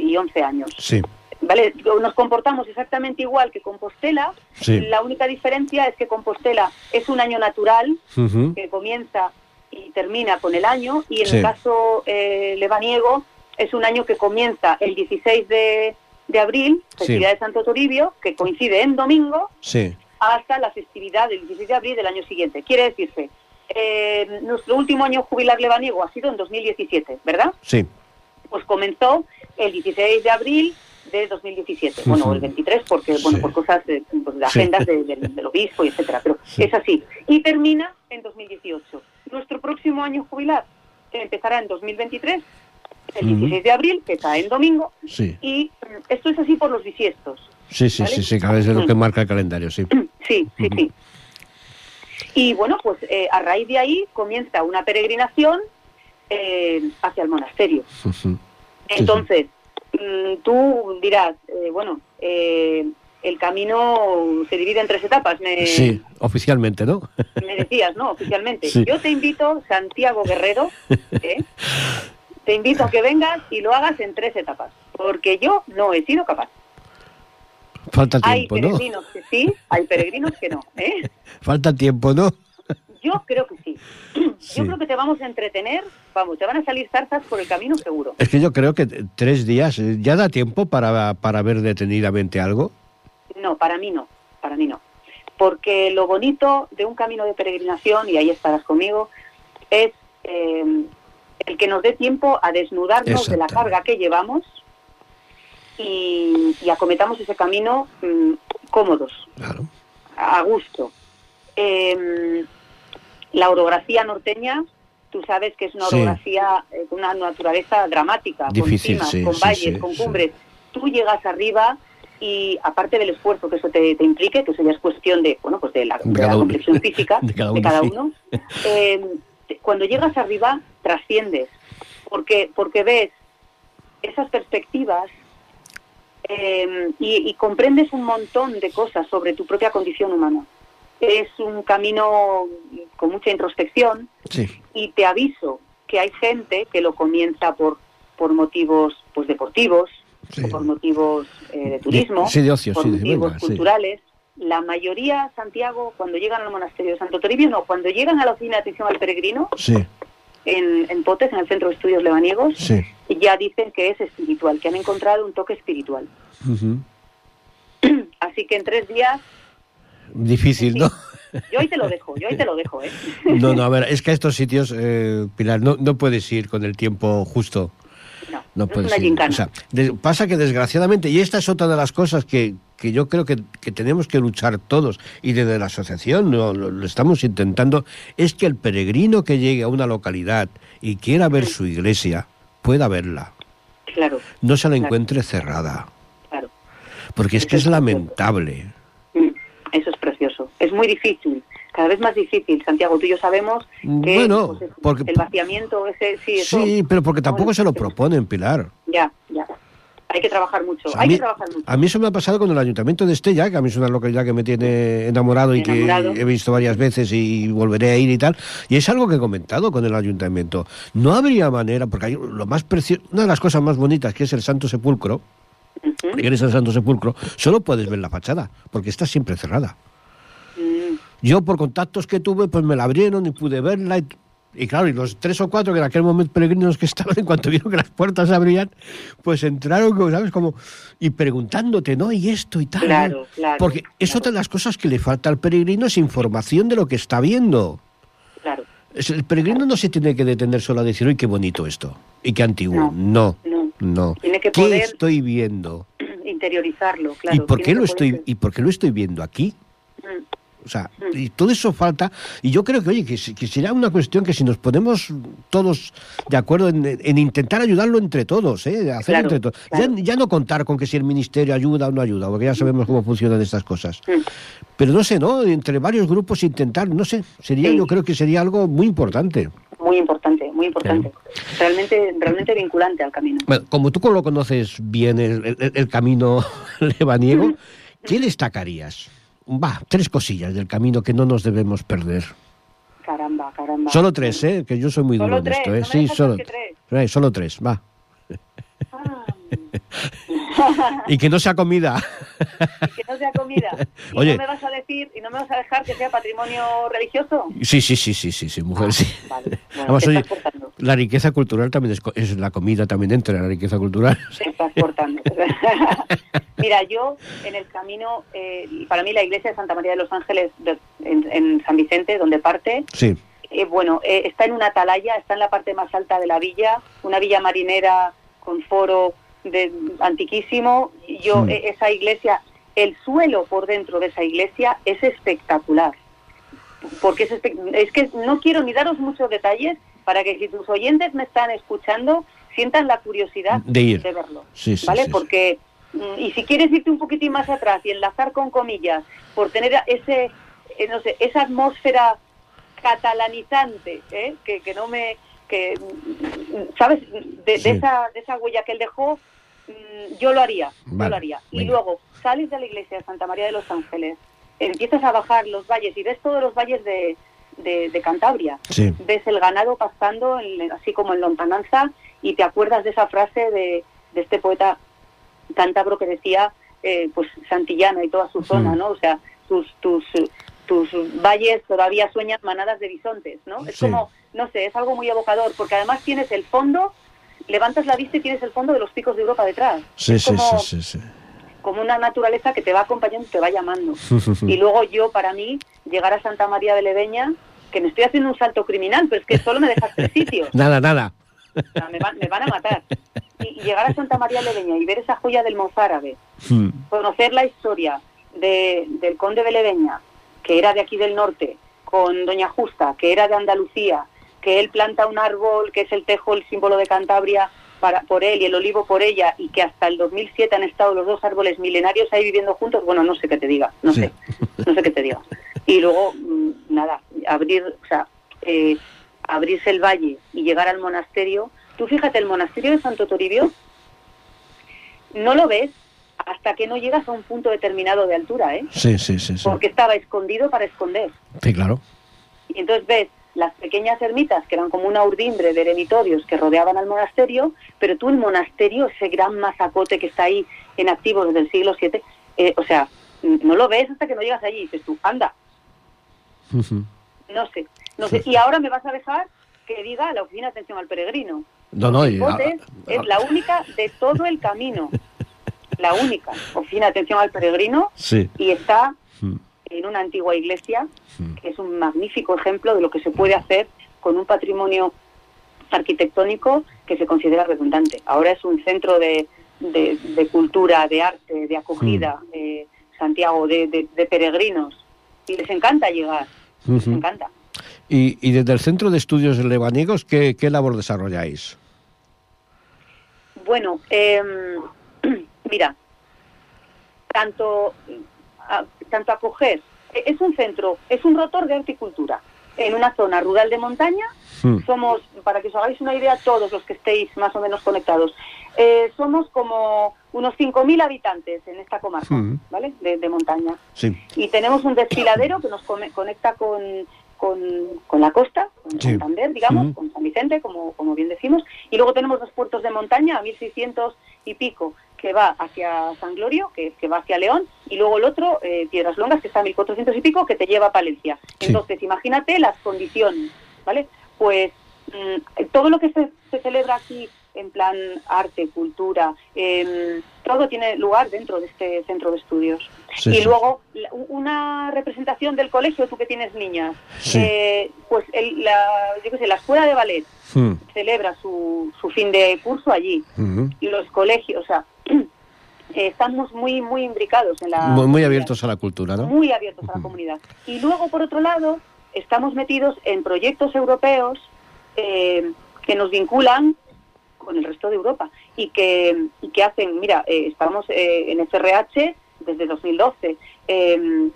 y 11 años. Sí. ¿Vale? Nos comportamos exactamente igual que Compostela. La única diferencia es que Compostela es un año natural que comienza y termina con el año y en el caso eh, lebaniego es un año que comienza el 16 de, abril, festividad de Santo Toribio, que coincide en domingo, hasta la festividad del 16 de abril del año siguiente. Quiere decirse, eh, nuestro último año jubilar lebaniego ha sido en 2017, ¿verdad? Sí. Pues comenzó el 16 de abril de 2017. Bueno, el 23 porque, bueno, por cosas de, pues, agendas del obispo y etcétera, pero es así. Y termina en 2018. Nuestro próximo año jubilar empezará en 2023, el 16 de abril, que está en domingo, y mm, esto es así por los bisiestos. Sí, sí, sí, sí, cada vez es lo que marca el calendario, sí. Sí, sí, sí. Y bueno, pues eh, a raíz de ahí comienza una peregrinación eh, hacia el monasterio. Entonces, tú dirás, eh, bueno, eh, el camino se divide en tres etapas. Me, sí, oficialmente, ¿no? Me decías, ¿no? Oficialmente. Yo te invito, Santiago Guerrero, ¿eh? te invito a que vengas y lo hagas en tres etapas, porque yo no he sido capaz. Falta tiempo, ¿no? Hay peregrinos que sí, hay peregrinos que no, ¿eh? Falta tiempo, ¿no? Yo creo que sí. Yo creo que te vamos a entretener, vamos, te van a salir zarzas por el camino seguro. Es que yo creo que tres días, eh, ¿ya da tiempo para, para ver detenidamente algo? No, para mí no, para mí no. Porque lo bonito de un camino de peregrinación, y ahí estarás conmigo, es eh, el que nos dé tiempo a desnudarnos de la carga que llevamos y, acometamos ese camino mm, cómodos, a gusto. Eh, la orografía norteña tú sabes que es una orografía, eh, una naturaleza dramática, Difícil, con cimas, con valles, con cumbres. Tú llegas arriba y aparte del esfuerzo que eso te, implique, que eso ya es cuestión de, bueno, pues de la, complexión física de cada uno, eh, cuando llegas arriba trasciendes, porque, porque ves esas perspectivas eh, y, comprendes un montón de cosas sobre tu propia condición humana. Es un camino con mucha introspección y te aviso que hay gente que lo comienza por, por motivos pues deportivos, por motivos eh, de turismo, por motivos culturales. La mayoría, Santiago, cuando llegan al monasterio de Santo Toribio, no, cuando llegan a la oficina de atención al peregrino, en, en, Potes, en el Centro de Estudios Lebaniegos, ya dicen que es espiritual, que han encontrado un toque espiritual. Así que en tres días... Difícil, ¿no? Yo ahí te lo dejo, yo ahí te lo dejo, ¿eh? No, no, a ver, es que a estos sitios, eh, Pilar, no, no puedes ir con el tiempo justo. No, puede ser. pasa que desgraciadamente, y esta es otra de las cosas que, que yo creo que, tenemos que luchar todos, y desde la asociación lo, estamos intentando, es que el peregrino que llegue a una localidad y quiera ver su iglesia, pueda verla. Claro. No se la encuentre cerrada. Claro. Porque es que es, lamentable. Mm, eso es precioso. Es muy difícil cada vez más difícil, Santiago. Tú y yo sabemos que bueno, pues, porque, el vaciamiento ese sí. sí, pero porque tampoco se lo proponen, Pilar. Ya, ya. Hay que trabajar mucho. hay que trabajar mucho. A mí eso me ha pasado con el ayuntamiento de Estella, que a mí es una localidad que me tiene enamorado y que he visto varias veces y volveré a ir y tal. Y es algo que he comentado con el ayuntamiento. No habría manera, porque hay lo más precioso, una de las cosas más bonitas que es el Santo Sepulcro. Uh eres el Santo Sepulcro, solo puedes ver la fachada, porque está siempre cerrada. Yo por contactos que tuve, pues me la abrieron y pude verla. Y, claro, y los tres o cuatro que en aquel momento peregrinos que estaban, en cuanto vieron que las puertas se abrían, pues entraron, ¿sabes? Como, y preguntándote, ¿no? Y esto y tal. Claro, claro. Porque es otra de las cosas que le falta al peregrino, es información de lo que está viendo. Claro. El peregrino no se tiene que detener solo a decir, uy, qué bonito esto, y qué antiguo. No, no. Tiene que ¿Qué estoy viendo? Interiorizarlo, claro. ¿Y por, qué lo estoy, ¿Y por qué lo estoy viendo aquí? Mm. O sea, y todo eso falta. Y yo creo que, oye, que, será una cuestión que si nos ponemos todos de acuerdo en, intentar ayudarlo entre todos, ¿eh? Hacer entre todos. Ya, no contar con que si el ministerio ayuda o no ayuda, porque ya sabemos cómo funcionan estas cosas. Pero no sé, ¿no? Entre varios grupos intentar, no sé, sería, yo creo que sería algo muy importante. Muy importante, muy importante. Realmente, realmente vinculante al camino. Bueno, como tú lo conoces bien el, el camino lebaniego, ¿qué destacarías? Va, tres cosillas del camino que no nos debemos perder. Caramba, caramba. Solo tres, ¿eh? Que yo soy muy duro en esto, ¿eh? sí, solo, tres. solo tres, va. Ah. y que no sea comida. que no sea comida. ¿Y Oye, no me vas a decir y no me vas a dejar que sea patrimonio religioso? Sí, sí, sí, sí, sí, sí mujer, ah, sí. Vale. la riqueza cultural también es, la comida, también entra en la riqueza cultural. Se estás cortando. Mira, yo en el camino, eh, para mí la iglesia de Santa María de los Ángeles en, San Vicente, donde parte, sí. Eh, bueno, eh, está en una atalaya, está en la parte más alta de la villa, una villa marinera con foro de, antiquísimo. Yo, e, esa iglesia, el suelo por dentro de esa iglesia es espectacular. Porque es, es que no quiero ni daros muchos detalles para que si tus oyentes me están escuchando, sientan la curiosidad de, verlo. ¿Vale? Porque, mm, y si quieres irte un poquitín más atrás y enlazar con comillas, por tener ese, eh, no sé, esa atmósfera catalanizante, ¿eh? que, que no me que, ¿sabes? De, esa, de esa huella que él dejó, mm, yo lo haría, yo lo haría. Y luego sales de la iglesia de Santa María de los Ángeles, empiezas a bajar los valles y ves todos los valles de, de, Cantabria. Ves el ganado pastando, así como en lontananza, y te acuerdas de esa frase de, de este poeta cántabro que decía, eh, pues Santillana y toda su zona, ¿no? O sea, tus, tus, tus valles todavía sueñan manadas de bisontes, ¿no? Es como no sé, es algo muy evocador, porque además tienes el fondo, levantas la vista y tienes el fondo de los picos de Europa detrás. Sí, sí, sí, sí, Como una naturaleza que te va acompañando y te va llamando. y luego yo, para mí, llegar a Santa María de Leveña, que me estoy haciendo un salto criminal, pero es que solo me dejas tres sitios. nada, nada. Me, van a matar. Y, llegar a Santa María de Leveña y ver esa joya del mozárabe, hmm. conocer la historia de, del conde de Leveña, que era de aquí del norte, con Doña Justa, que era de Andalucía, que él planta un árbol que es el tejo, el símbolo de Cantabria, para, por él y el olivo por ella, y que hasta el 2007 han estado los dos árboles milenarios ahí viviendo juntos, bueno, no sé qué te diga, no sé, no sé qué te diga. Y luego, mm, nada, abrir, o sea, eh, abrirse el valle y llegar al monasterio. Tú fíjate, el monasterio de Santo Toribio no lo ves hasta que no llegas a un punto determinado de altura, ¿eh? Sí, sí, sí. Porque estaba escondido para esconder. Sí, claro. Y entonces ves las pequeñas ermitas que eran como una urdimbre de eremitorios que rodeaban al monasterio, pero tú el monasterio, ese gran mazacote que está ahí en activo desde el siglo VII, eh, o sea, no lo ves hasta que no llegas allí y dices tú, anda. No sé, no sé. Y ahora me vas a dejar que diga la oficina de atención al peregrino. No, no, y, es la única de todo el camino. La única oficina de atención al peregrino. Sí. Y está en una antigua iglesia, hmm. que es un magnífico ejemplo de lo que se puede hacer con un patrimonio arquitectónico que se considera redundante. Ahora es un centro de, de, cultura, de arte, de acogida, hmm. eh, Santiago, de, peregrinos. Y les encanta llegar, les encanta. Y, y, desde el Centro de Estudios Lebaniegos, ¿qué, qué labor desarrolláis? Bueno, em, mira, tanto tanto acoger, e, es un centro, es un rotor de horticultura en una zona rural de montaña. Hmm. Somos, para que os hagáis una idea, todos los que estéis más o menos conectados, eh, somos como unos 5.000 habitantes en esta comarca, hmm. ¿vale? De, montaña. Y tenemos un desfiladero que nos conecta con, con, la costa, con Santander, digamos, hmm. con San Vicente, como, como bien decimos. Y luego tenemos dos puertos de montaña a 1.600 y pico, que va hacia San Glorio, que, que va hacia León, y luego el otro, eh, Piedras Longas, que está a 1400 y pico, que te lleva a Palencia. Entonces, imagínate las condiciones, ¿vale? Pues mm, todo lo que se, se, celebra aquí en plan arte, cultura, em, todo tiene lugar dentro de este centro de estudios. y luego, una representación del colegio, tú que tienes niñas, eh, pues la, yo qué sé, la escuela de ballet hmm. celebra su, su fin de curso allí. Y los colegios, o sea, estamos muy muy imbricados en la muy, abiertos a la cultura no muy abiertos a la comunidad. Y luego por otro lado estamos metidos en proyectos europeos eh, que nos vinculan con el resto de Europa y que y que hacen mira eh, estamos eh, en FRH desde 2012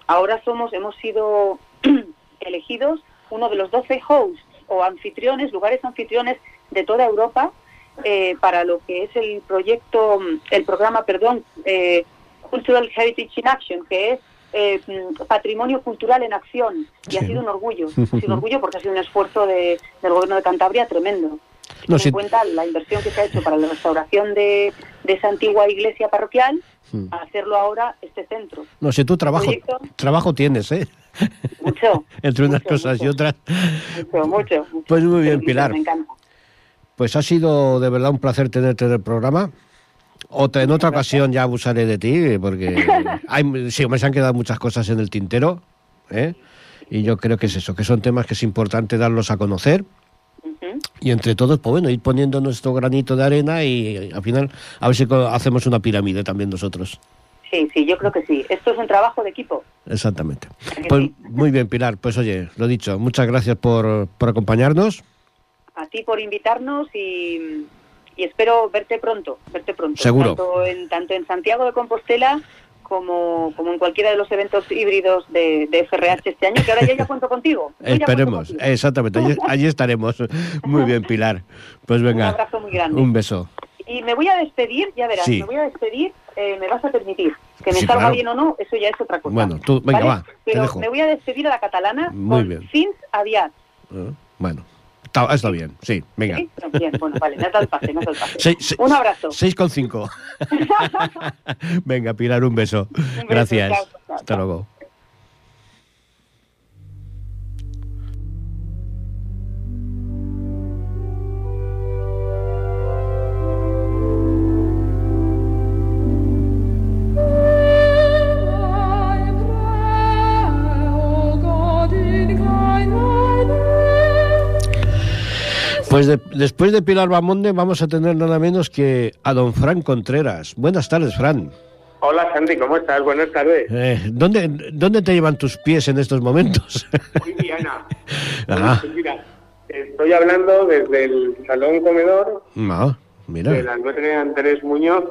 ahora somos hemos sido elegidos uno de los 12 hosts o anfitriones lugares anfitriones de toda Europa eh, para lo que es el proyecto, el programa, perdón, eh, Cultural Heritage in Action, que es eh, patrimonio cultural en acción. Y ha sido un orgullo, ha sido un orgullo porque ha sido un esfuerzo de, del gobierno de Cantabria tremendo. No, en cuenta la inversión que se ha hecho para la restauración de, de esa antigua iglesia parroquial, hmm. a hacerlo ahora este centro. No sé, tú trabajo, trabajo tienes, ¿eh? Mucho. Entre unas cosas y otras. Mucho, mucho, Pues muy bien, Pilar. Me encanta. Pues ha sido de verdad un placer tenerte en el programa. Otra, en otra ocasión ya abusaré de ti, porque hay, sí, me se han quedado muchas cosas en el tintero. ¿eh? Y yo creo que es eso, que son temas que es importante darlos a conocer. Y entre todos, pues bueno, ir poniendo nuestro granito de arena y, al final a ver si hacemos una pirámide también nosotros. Sí, sí, yo creo que sí. Esto es un trabajo de equipo. Exactamente. Pues muy bien, Pilar. Pues oye, lo dicho, muchas gracias por, por acompañarnos a ti por invitarnos y, espero verte pronto, verte pronto. Seguro. Tanto en, tanto en Santiago de Compostela como, como en cualquiera de los eventos híbridos de, de FRH este año, que ahora ya, ya cuento contigo. Esperemos, exactamente, allí, estaremos. Muy bien, Pilar. Pues venga. Un abrazo muy grande. Un beso. Y me voy a despedir, ya verás, me voy a despedir, eh, me vas a permitir. Que me salga bien o no, eso ya es otra cosa. Bueno, tú, venga, va. Pero me voy a despedir a la catalana muy con bien. fins adiat. Ah, bueno. Está, bien, sí, venga. ¿Sí? Bien, bueno, vale, me has dado el pase, me has dado el pase. un abrazo. 6,5. venga, Pilar, un beso. Un beso Gracias. Chao, chao, Hasta luego. Pues después de Pilar Bamonde vamos a tener nada menos que a don Fran Contreras. Buenas tardes, Fran. Hola, Sandy, ¿cómo estás? Buenas tardes. Eh, ¿dónde, ¿Dónde te llevan tus pies en estos momentos? Muy Diana. Pues mira, Estoy hablando desde el salón comedor no, mira. del albergue Andrés Muñoz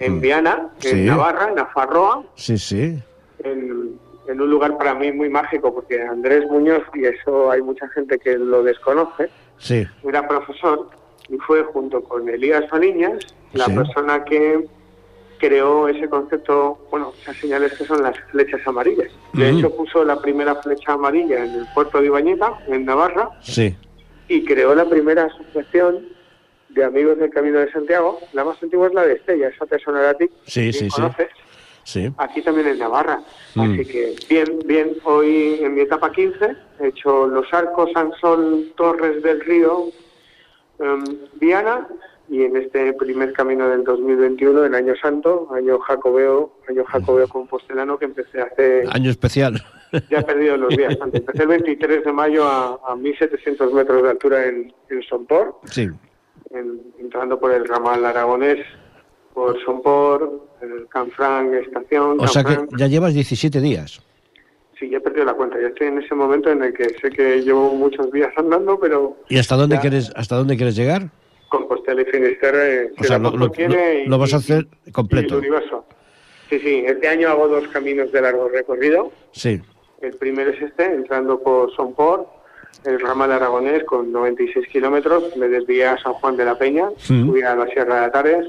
en Mm. Viana, en Sí. Navarra, en Afarroa, Sí, sí. en, en un lugar para mí muy mágico, porque Andrés Muñoz, y eso hay mucha gente que lo desconoce, Sí. era profesor y fue junto con Elías Faliñas la Sí. persona que creó ese concepto, bueno, esas señales que son las flechas amarillas. De Mm. hecho, puso la primera flecha amarilla en el puerto de Ibañeta, en Navarra, Sí. y creó la primera asociación de amigos del Camino de Santiago. La más antigua es la de Estella, esa te sonará a ti. Sí, sí. conoces. Sí. Aquí también en Navarra. Mm. Así que bien, bien. Hoy en mi etapa 15 he hecho Los Arcos, Sansol, Torres del Río, em, Viana y en este primer camino del 2021, el Año Santo, año jacobeo, año jacobeo compostelano que empecé hace, Año especial. ya he perdido los días. antes. Empecé el 23 de mayo a, a 1700 metros de altura en, en Sompor, Sí. en- entrando por el ramal aragonés, por Sompor, el Canfranc Estación. O sea que ya llevas 17 días. Sí, ya he perdido la cuenta. Ya estoy en ese momento en el que sé que llevo muchos días andando, pero ¿Y hasta dónde Ya. quieres hasta dónde quieres llegar? Compostela y Finisterre O sea, lo, lo- tiene lo- lo vas a hacer y el completo. universo. Sí, sí. Este año hago dos caminos de largo recorrido. Sí. El primero es este, entrando por Sompor, el ramal aragonés con 96 kilómetros. Me desvié a San Juan de la Peña, Sí. subí a la Sierra de Atares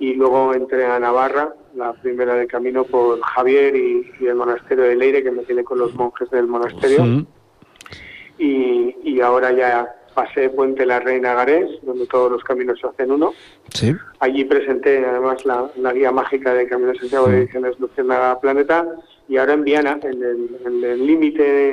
y luego entré a Navarra, la primera de camino por Javier y, y el monasterio de Leire, que me quedé con los monjes del monasterio. Y, y ahora ya pasé Puente la Reina Garés, donde todos los caminos se hacen uno. Sí. Allí presenté además la, la guía mágica de Camino Santiago de Ediciones Luciérnaga Planeta y ahora en Viana, en el en límite,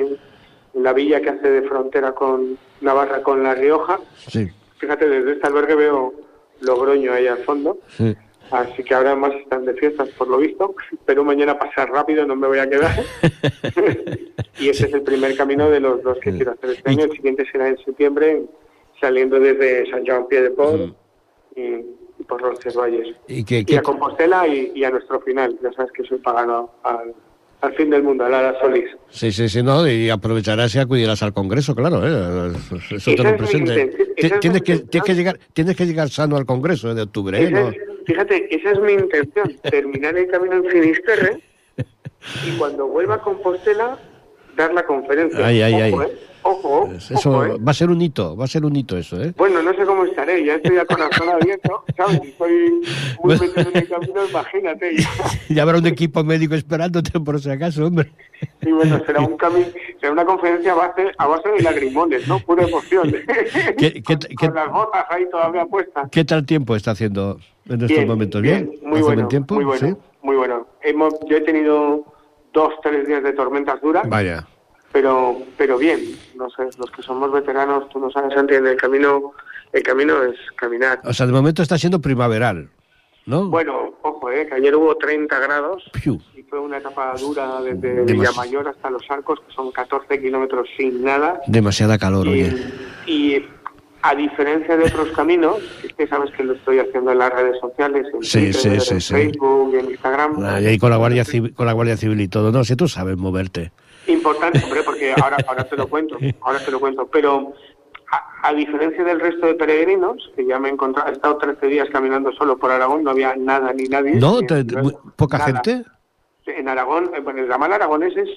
en la villa que hace de frontera con Navarra con La Rioja. Sí. Fíjate, desde este albergue veo Logroño ahí al fondo. Sí. Así que ahora más están de fiestas por lo visto, pero mañana pasar rápido, no me voy a quedar. y ese es el primer camino de los dos que quiero hacer este año. El siguiente será en septiembre, saliendo desde San Jean Pied de Port y, y por Roncesvalles. ¿Y qué, Y a Compostela y, y a nuestro final. Ya sabes que soy pagano al, al fin del mundo, al Ara Solís. Sí, sí, sí, no, y aprovecharás y acudirás al Congreso, claro, ¿eh? eso te lo presente. Tienes que, tienes, que llegar, tienes que llegar sano al Congreso de octubre, ¿eh? No- es- fíjate, esa es mi intención, terminar el camino en Finisterre y cuando vuelva a Compostela, dar la conferencia. Ay, ay, ojo, ay. ¿eh? Ojo, Pues Eso ojo, ¿eh? va a ser un hito, va a ser un hito eso, ¿eh? Bueno, no sé cómo estaré, ya estoy a corazón abierto, ¿sabes? Estoy muy metido en el camino, imagínate. Ya. Ya habrá un equipo médico esperándote por si acaso, hombre. Y bueno, será un será una conferencia a base, a base de lagrimones, ¿no? Pura emoción. ¿Qué- qué- con, qué- con las botas ahí todavía puestas. ¿Qué tal tiempo está haciendo en estos momentos? ¿Bien? muy ¿Hace bueno, tiempo? muy bueno, ¿Sí? muy bueno. Hemos, yo he tenido dos, tres días de tormentas duras, Vaya. Pero, pero bien. No sé, los que somos veteranos, tú no sabes, Santi, en el camino, el camino es caminar. O sea, de momento está siendo primaveral, ¿no? Bueno, ojo, eh, que ayer hubo 30 grados Piu. y fue una etapa dura desde Villamayor hasta Los Arcos, que son 14 kilómetros sin nada. Demasiada calor, Y, oye. y a diferencia de otros caminos, que es que sabes que lo estoy haciendo en las redes sociales, en Sí, Twitter, sí, sí, en. Facebook, en Instagram. Ah, Y ahí con la Guardia Civil, con la Guardia Civil y todo, no, si tú sabes moverte. Importante, hombre, porque ahora, ahora te lo cuento, ahora te lo cuento. Pero a, a diferencia del resto de peregrinos, que ya me he encontrado, he estado 13 días caminando solo por Aragón, no había nada ni nadie. ¿No? Ni- Te- no- muy- ¿Poca nada. gente? En Aragón, eh, bueno, el ramal aragonés es,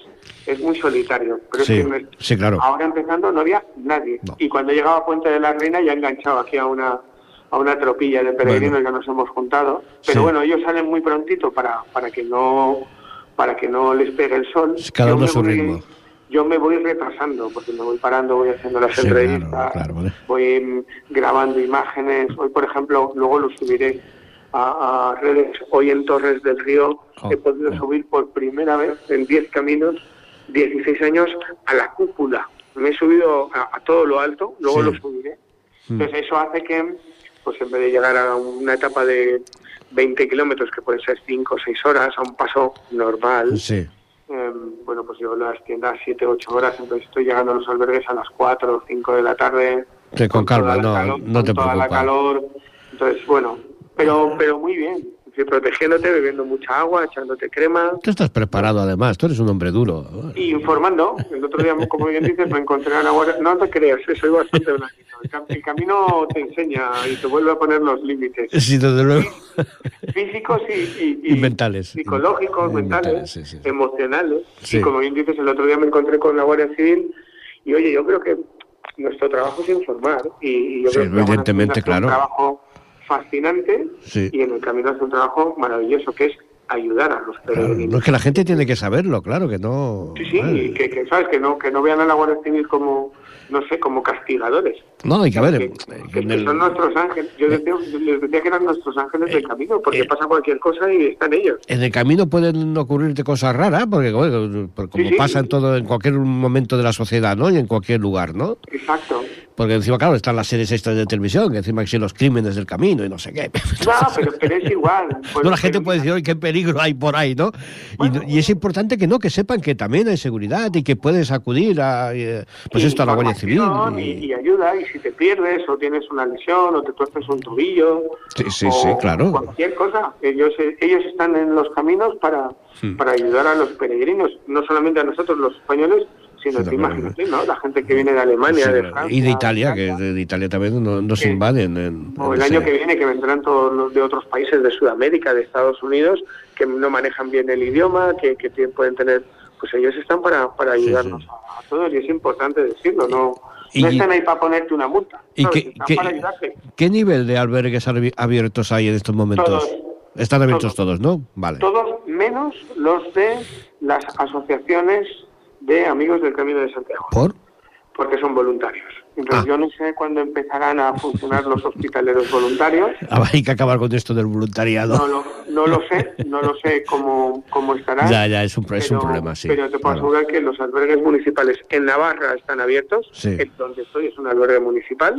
es muy solitario. Pero es Sí, que es- sí, claro. Ahora empezando no había nadie. No. Y cuando llegaba a Puente de la Reina ya enganchado aquí a una a una tropilla de peregrinos Bueno. que nos hemos juntado. Pero Sí. bueno, ellos salen muy prontito para, para que no para que no les pegue el sol. Cada Yo uno su voy- ritmo. Yo me voy retrasando porque me voy parando, voy haciendo las Sí, entrevistas, claro, vale. voy mm, grabando imágenes. Hoy, por ejemplo, luego lo subiré a, a redes. Hoy en Torres del Río Oh, he podido oh. subir por primera vez en 10 caminos, 16 años, a la cúpula. Me he subido a, a todo lo alto, luego Sí. lo subiré. Mm. Entonces eso hace que, pues en vez de llegar a una etapa de 20 kilómetros, que pueden ser 5 o 6 horas, a un paso normal, Sí. eh, bueno, pues yo las tiendas 7 8 horas, entonces estoy llegando a los albergues a las 4 o 5 de la tarde. Sí, con calma, toda la no, calor- no con te toda la preocupes. calor. Entonces, bueno, pero, pero muy bien. Protegiéndote, bebiendo mucha agua, echándote crema. Tú estás preparado además, tú eres un hombre duro. Y informando. El otro día, como bien dices, me encontré a la Guardia... No te creas, soy bastante blanquito. El, camino te enseña y te vuelve a poner los límites. Sí, desde luego. Físicos y, mentales. Psicológicos, mentales, emocionales. Y como bien dices, el otro día me encontré con la Guardia Civil y oye, yo creo que nuestro trabajo es informar y, yo creo que evidentemente, claro. un trabajo fascinante y en el camino hace un trabajo maravilloso que es ayudar a los peregrinos. no es que la gente tiene que saberlo, claro, que no... Sí, sí, que, que, ¿sabes? Que no, que no vean a la Guardia Civil como no sé, como castigadores. No, hay que ver. Que, son nuestros ángeles. Yo les decía, que eran nuestros ángeles del camino, porque eh, pasa cualquier cosa y están ellos. En el camino pueden ocurrirte cosas raras, porque como pasa en todo, en cualquier momento de la sociedad, ¿no? Y en cualquier lugar, ¿no? Exacto. Porque encima, claro, están las series extras de televisión, que encima que los crímenes del camino y no sé qué. No, pero, pero es igual. no, la gente puede decir, oye, qué peligro hay por ahí, ¿no? y, es importante que no, que sepan que también hay seguridad y que puedes acudir a, eh, pues esto, a la Guardia Civil. Y, ayuda, y si te pierdes o tienes una lesión o te tuerces un tobillo. Sí, sí, sí, claro. Cualquier cosa. Ellos, ellos están en los caminos para, hmm. para ayudar a los peregrinos, no solamente a nosotros los españoles, te imaginas, ¿no? La gente que viene de Alemania, de Francia. Y de Italia, que de, Italia también nos, invaden. o el año que viene, que vendrán todos los de otros países de Sudamérica, de Estados Unidos, que no manejan bien el idioma, que, que pueden tener. Pues ellos están para, para ayudarnos a, todos y es importante decirlo, no. no están ahí para ponerte una multa. ¿Y qué, para ayudarte. ¿Qué nivel de albergues abiertos hay en estos momentos? Están abiertos todos, ¿no? Vale. Todos menos los de las asociaciones de Amigos del Camino de Santiago. ¿Por? Porque son voluntarios. Entonces ah. yo no sé cuándo empezarán a funcionar los hospitaleros voluntarios. Ah, hay que acabar con esto del voluntariado. No lo, no lo sé, no lo sé cómo, cómo estará. Ya, ya, es un, problema, sí. Pero te puedo asegurar que los albergues municipales en Navarra están abiertos. Sí. donde estoy es un albergue municipal.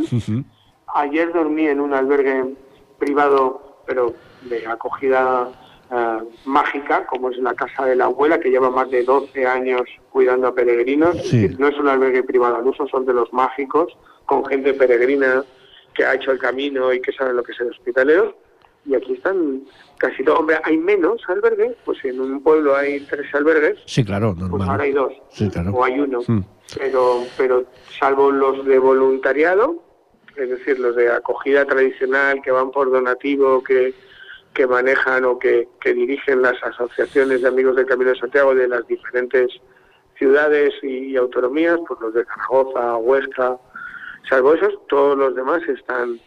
Ayer dormí en un albergue privado, pero de acogida eh, mágica, como es la casa de la abuela, que lleva más de 12 años cuidando a peregrinos. No es un albergue privado al uso, son de los mágicos, con gente peregrina que ha hecho el camino y que sabe lo que es el hospitalero. Y aquí están casi todos. Hombre, hay menos albergues, pues en un pueblo hay tres albergues. Sí, claro, normal. Pues ahora hay dos, o hay uno. Hmm. Pero, pero salvo los de voluntariado, es decir, los de acogida tradicional que van por donativo, que que manejan o que, dirigen las asociaciones de amigos del Camino de Santiago de las diferentes ciudades y, autonomías, pues los de Zaragoza, Huesca, salvo esos, todos los demás están,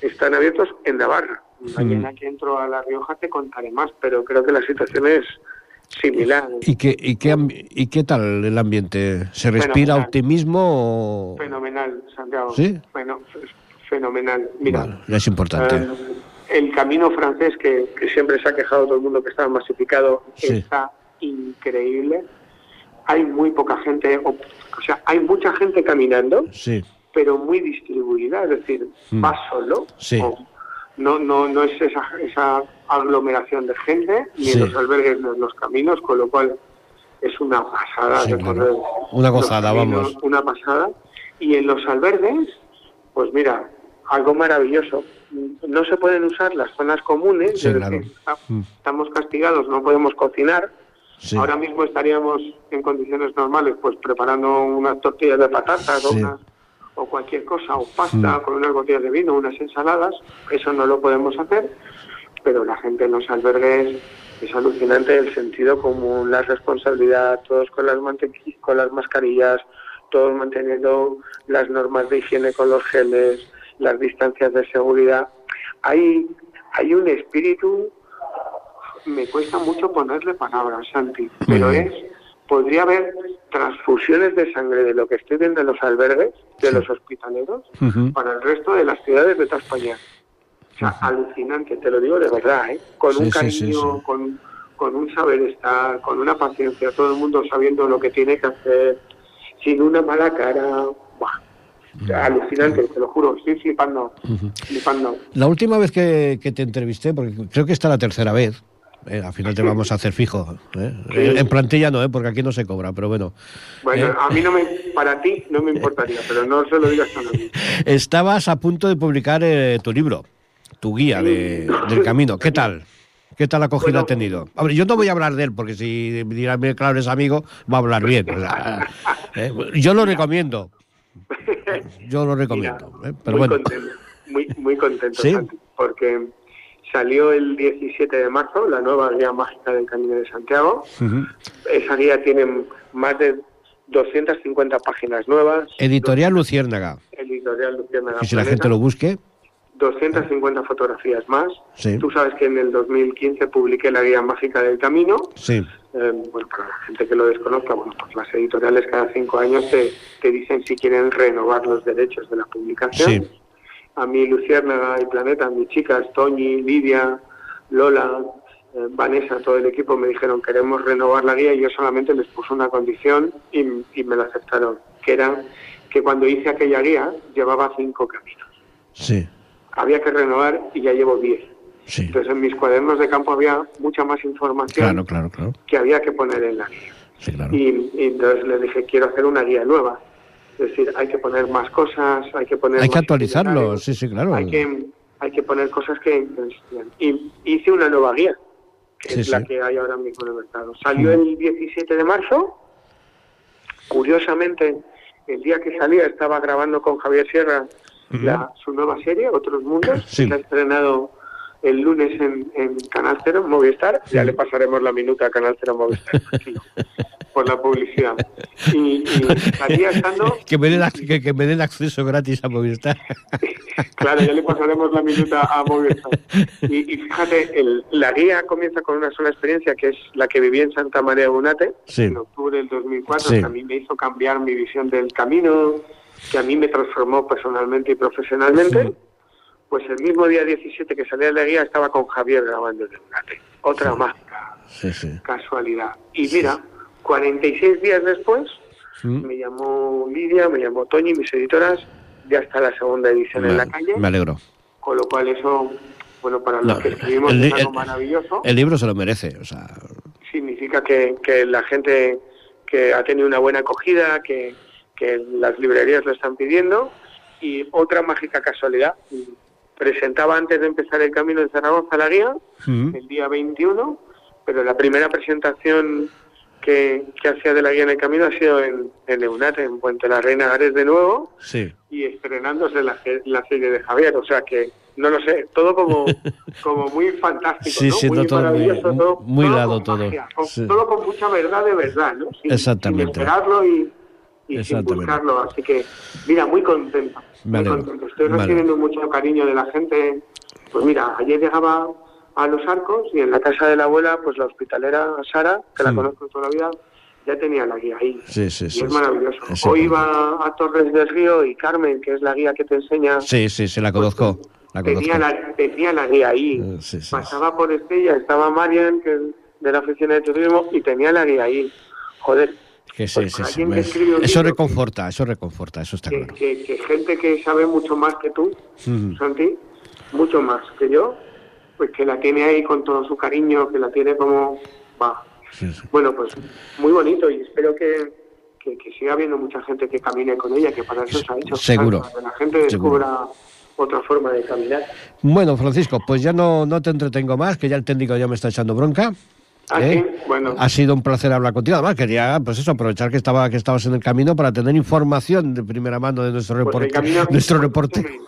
están abiertos en Navarra. Mañana que entro a La Rioja te contaré más, pero creo que la situación es similar. ¿Y qué, y qué, y qué tal el ambiente? ¿Se respira optimismo? Fenomenal, Santiago. ¿Sí? Bueno, fenomenal. Mira, es importante. Eh, el camino francés, que, siempre se ha quejado todo el mundo que estaba masificado, está increíble. Hay muy poca gente, o, sea, hay mucha gente caminando, pero muy distribuida, es decir, mm. va solo. no, no, no es esa, esa aglomeración de gente, ni en los albergues ni en los caminos, con lo cual es una pasada Una gozada, vamos. Una pasada. Y en los albergues, pues mira, algo maravilloso no se pueden usar las zonas comunes, mm. estamos castigados, no podemos cocinar. Ahora mismo estaríamos en condiciones normales, pues preparando unas tortillas de patatas o, cualquier cosa, o pasta mm. con unas botellas de vino, unas ensaladas. Eso no lo podemos hacer, pero la gente en los albergues es alucinante el sentido común, la responsabilidad, todos con las, con las mascarillas, todos manteniendo las normas de higiene con los geles, las distancias de seguridad. Hay, hay un espíritu, me cuesta mucho ponerle palabras, Santi, pero es, podría haber transfusiones de sangre de lo que estoy viendo en los albergues, de los hospitaleros, para el resto de las ciudades de toda España. O sea, alucinante, te lo digo de verdad, ¿eh? con un cariño, con, con un saber estar, con una paciencia, todo el mundo sabiendo lo que tiene que hacer, sin una mala cara. Buah, alucinante, te lo juro, estoy flipando, flipando. La última vez que, te entrevisté, porque creo que esta es la tercera vez, eh, al final te vamos a hacer fijo. Eh. En plantilla no, eh, porque aquí no se cobra, pero bueno. Bueno, eh. a mí no me, para ti no me importaría, pero no se lo digas a nadie. Estabas a punto de publicar tu libro, tu guía de, del camino. ¿Qué tal? ¿Qué tal acogida ha tenido? yo no voy a hablar de él, porque si dirá, claro, es amigo, va a hablar bien. ¿eh? yo lo recomiendo. Yo lo recomiendo. ¿eh? Pero muy bueno. Contento, muy, muy contento, porque salió el 17 de marzo la nueva guía mágica del Camino de Santiago. Esa guía tiene más de 250 páginas nuevas. Editorial Luciérnaga. Editorial Luciérnaga. Y si la gente lo busque. 250 fotografías más. Tú sabes que en el 2015 publiqué la guía mágica del camino. Sí. Eh, bueno, para la gente que lo desconozca, bueno, pues las editoriales cada cinco años te, te dicen si quieren renovar los derechos de la publicación. Sí. A mí, Luciérnaga y Planeta, mis chicas, Toñi, Lidia, Lola, eh, Vanessa, todo el equipo me dijeron queremos renovar la guía y yo solamente les puse una condición y, me la aceptaron, que era que cuando hice aquella guía llevaba cinco caminos. Sí. Había que renovar y ya llevo diez. Sí. Entonces en mis cuadernos de campo había mucha más información claro, claro, que había que poner en la guía. Sí, claro. y, y, entonces les dije, quiero hacer una guía nueva. Es decir, hay que poner más cosas, hay que poner... Hay que actualizarlo, sí, sí, claro. Hay que, hay que poner cosas que... Y hice una nueva guía es la que hay ahora mismo en el mercado. Salió el 17 de marzo. Curiosamente, el día que salía estaba grabando con Javier Sierra su nueva serie, Otros Mundos, que se ha estrenado el lunes en, Canal Cero, Movistar. Ya le pasaremos la minuta a Canal Cero Movistar, por la publicidad. Y, y estando... Que me, den, que, me den acceso gratis a Movistar. claro, ya le pasaremos la minuta a Movistar. Y, fíjate, el, la guía comienza con una sola experiencia, que es la que viví en Santa María de Bunate, en octubre del 2004, que a mí me hizo cambiar mi visión del camino, que a mí me transformó personalmente y profesionalmente pues el mismo día 17 que salía de la guía estaba con Javier grabando el debate. Otra más casualidad. Y mira, 46 días después me llamó Lidia, me llamó Toñi, mis editoras, ya está la segunda edición en la calle. Me alegro. Con lo cual eso, bueno, para los que escribimos es algo maravilloso. El libro se lo merece, o sea... Significa que, que la gente que ha tenido una buena acogida, que, que las librerías lo están pidiendo y otra mágica casualidad, presentaba antes de empezar el camino en Zaragoza la guía, el día 21, pero la primera presentación que, que, hacía de la guía en el camino ha sido en, en Eunate, en Puente la Reina Gares de nuevo, y estrenándose la, la serie de Javier, o sea que no lo sé, todo como, como muy fantástico, muy todo maravilloso, muy, todo, muy todo todo. Todo con mucha verdad de verdad, ¿no? Exactamente. esperarlo y, y sin buscarlo, así que, mira, muy contento. Estoy recibiendo mucho cariño de la gente. Pues mira, ayer llegaba a Los Arcos y en la casa de la abuela, pues la hospitalera Sara, que la conozco toda la vida, ya tenía la guía ahí. Sí, sí, y es maravilloso. Hoy iba a Torres del Río y Carmen, que es la guía que te enseña. Sí, sí, sí, la pues, conozco. la tenía, la, tenía, la, guía ahí. Eh, Pasaba por Estella, estaba Marian, que es de la oficina de turismo, y tenía la guía ahí. Joder, que sí, pues sí, eso reconforta, eso reconforta, eso está claro. Que, gente que sabe mucho más que tú, Santi, mucho más que yo, pues que la tiene ahí con todo su cariño, que la tiene como... Va. Bueno, pues muy bonito y espero que, que, siga habiendo mucha gente que camine con ella, que para eso se ha hecho. Seguro. Que la gente descubra otra forma de caminar. Bueno, Francisco, pues ya no, no te entretengo más, que ya el técnico ya me está echando bronca. Ah, ¿Eh? bueno. Ha sido un placer hablar contigo. Además, quería pues eso, aprovechar que estaba que estabas en el camino para tener información de primera mano de nuestro pues reporte. nuestro reporte.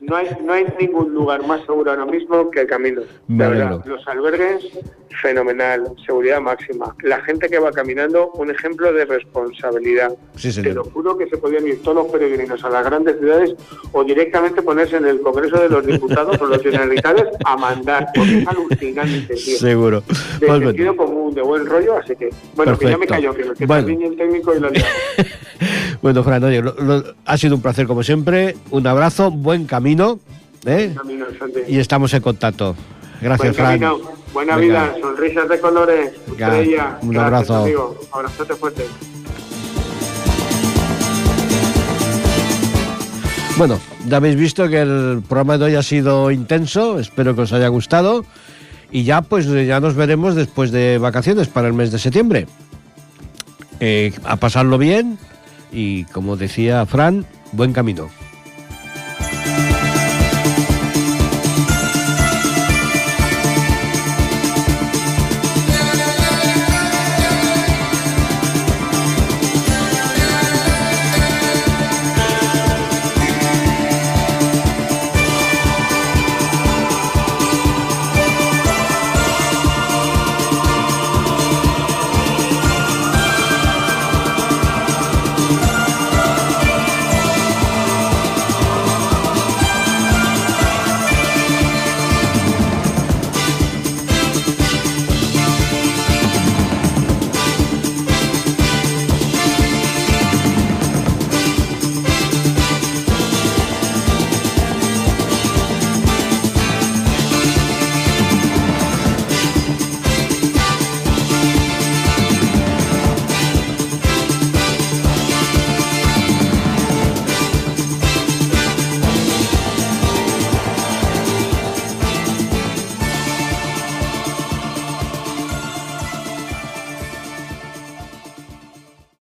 No hay, no hay ningún lugar más seguro ahora mismo que el camino. los albergues, fenomenal, seguridad máxima. La gente que va caminando, un ejemplo de responsabilidad. Te lo juro que se podían ir todos los peregrinos a las grandes ciudades o directamente ponerse en el Congreso de los Diputados o los generalitales a mandar, porque es alucinante. Seguro sentido común, de buen rollo, así que, bueno, que ya me cayó, que, que bueno. el técnico y lo Bueno, Fran, oye, ha sido un placer como siempre, un abrazo, buen camino, ¿eh? camino y estamos en contacto. Gracias, buen Fran. buena vida, sonrisas de colores, estrella. Un abrazo. Amigo. Abrazote fuerte. Bueno, ya habéis visto que el programa de hoy ha sido intenso, espero que os haya gustado y ya pues ya nos veremos después de vacaciones para el mes de septiembre. Eh, a pasarlo bien y como decía Fran, buen camino.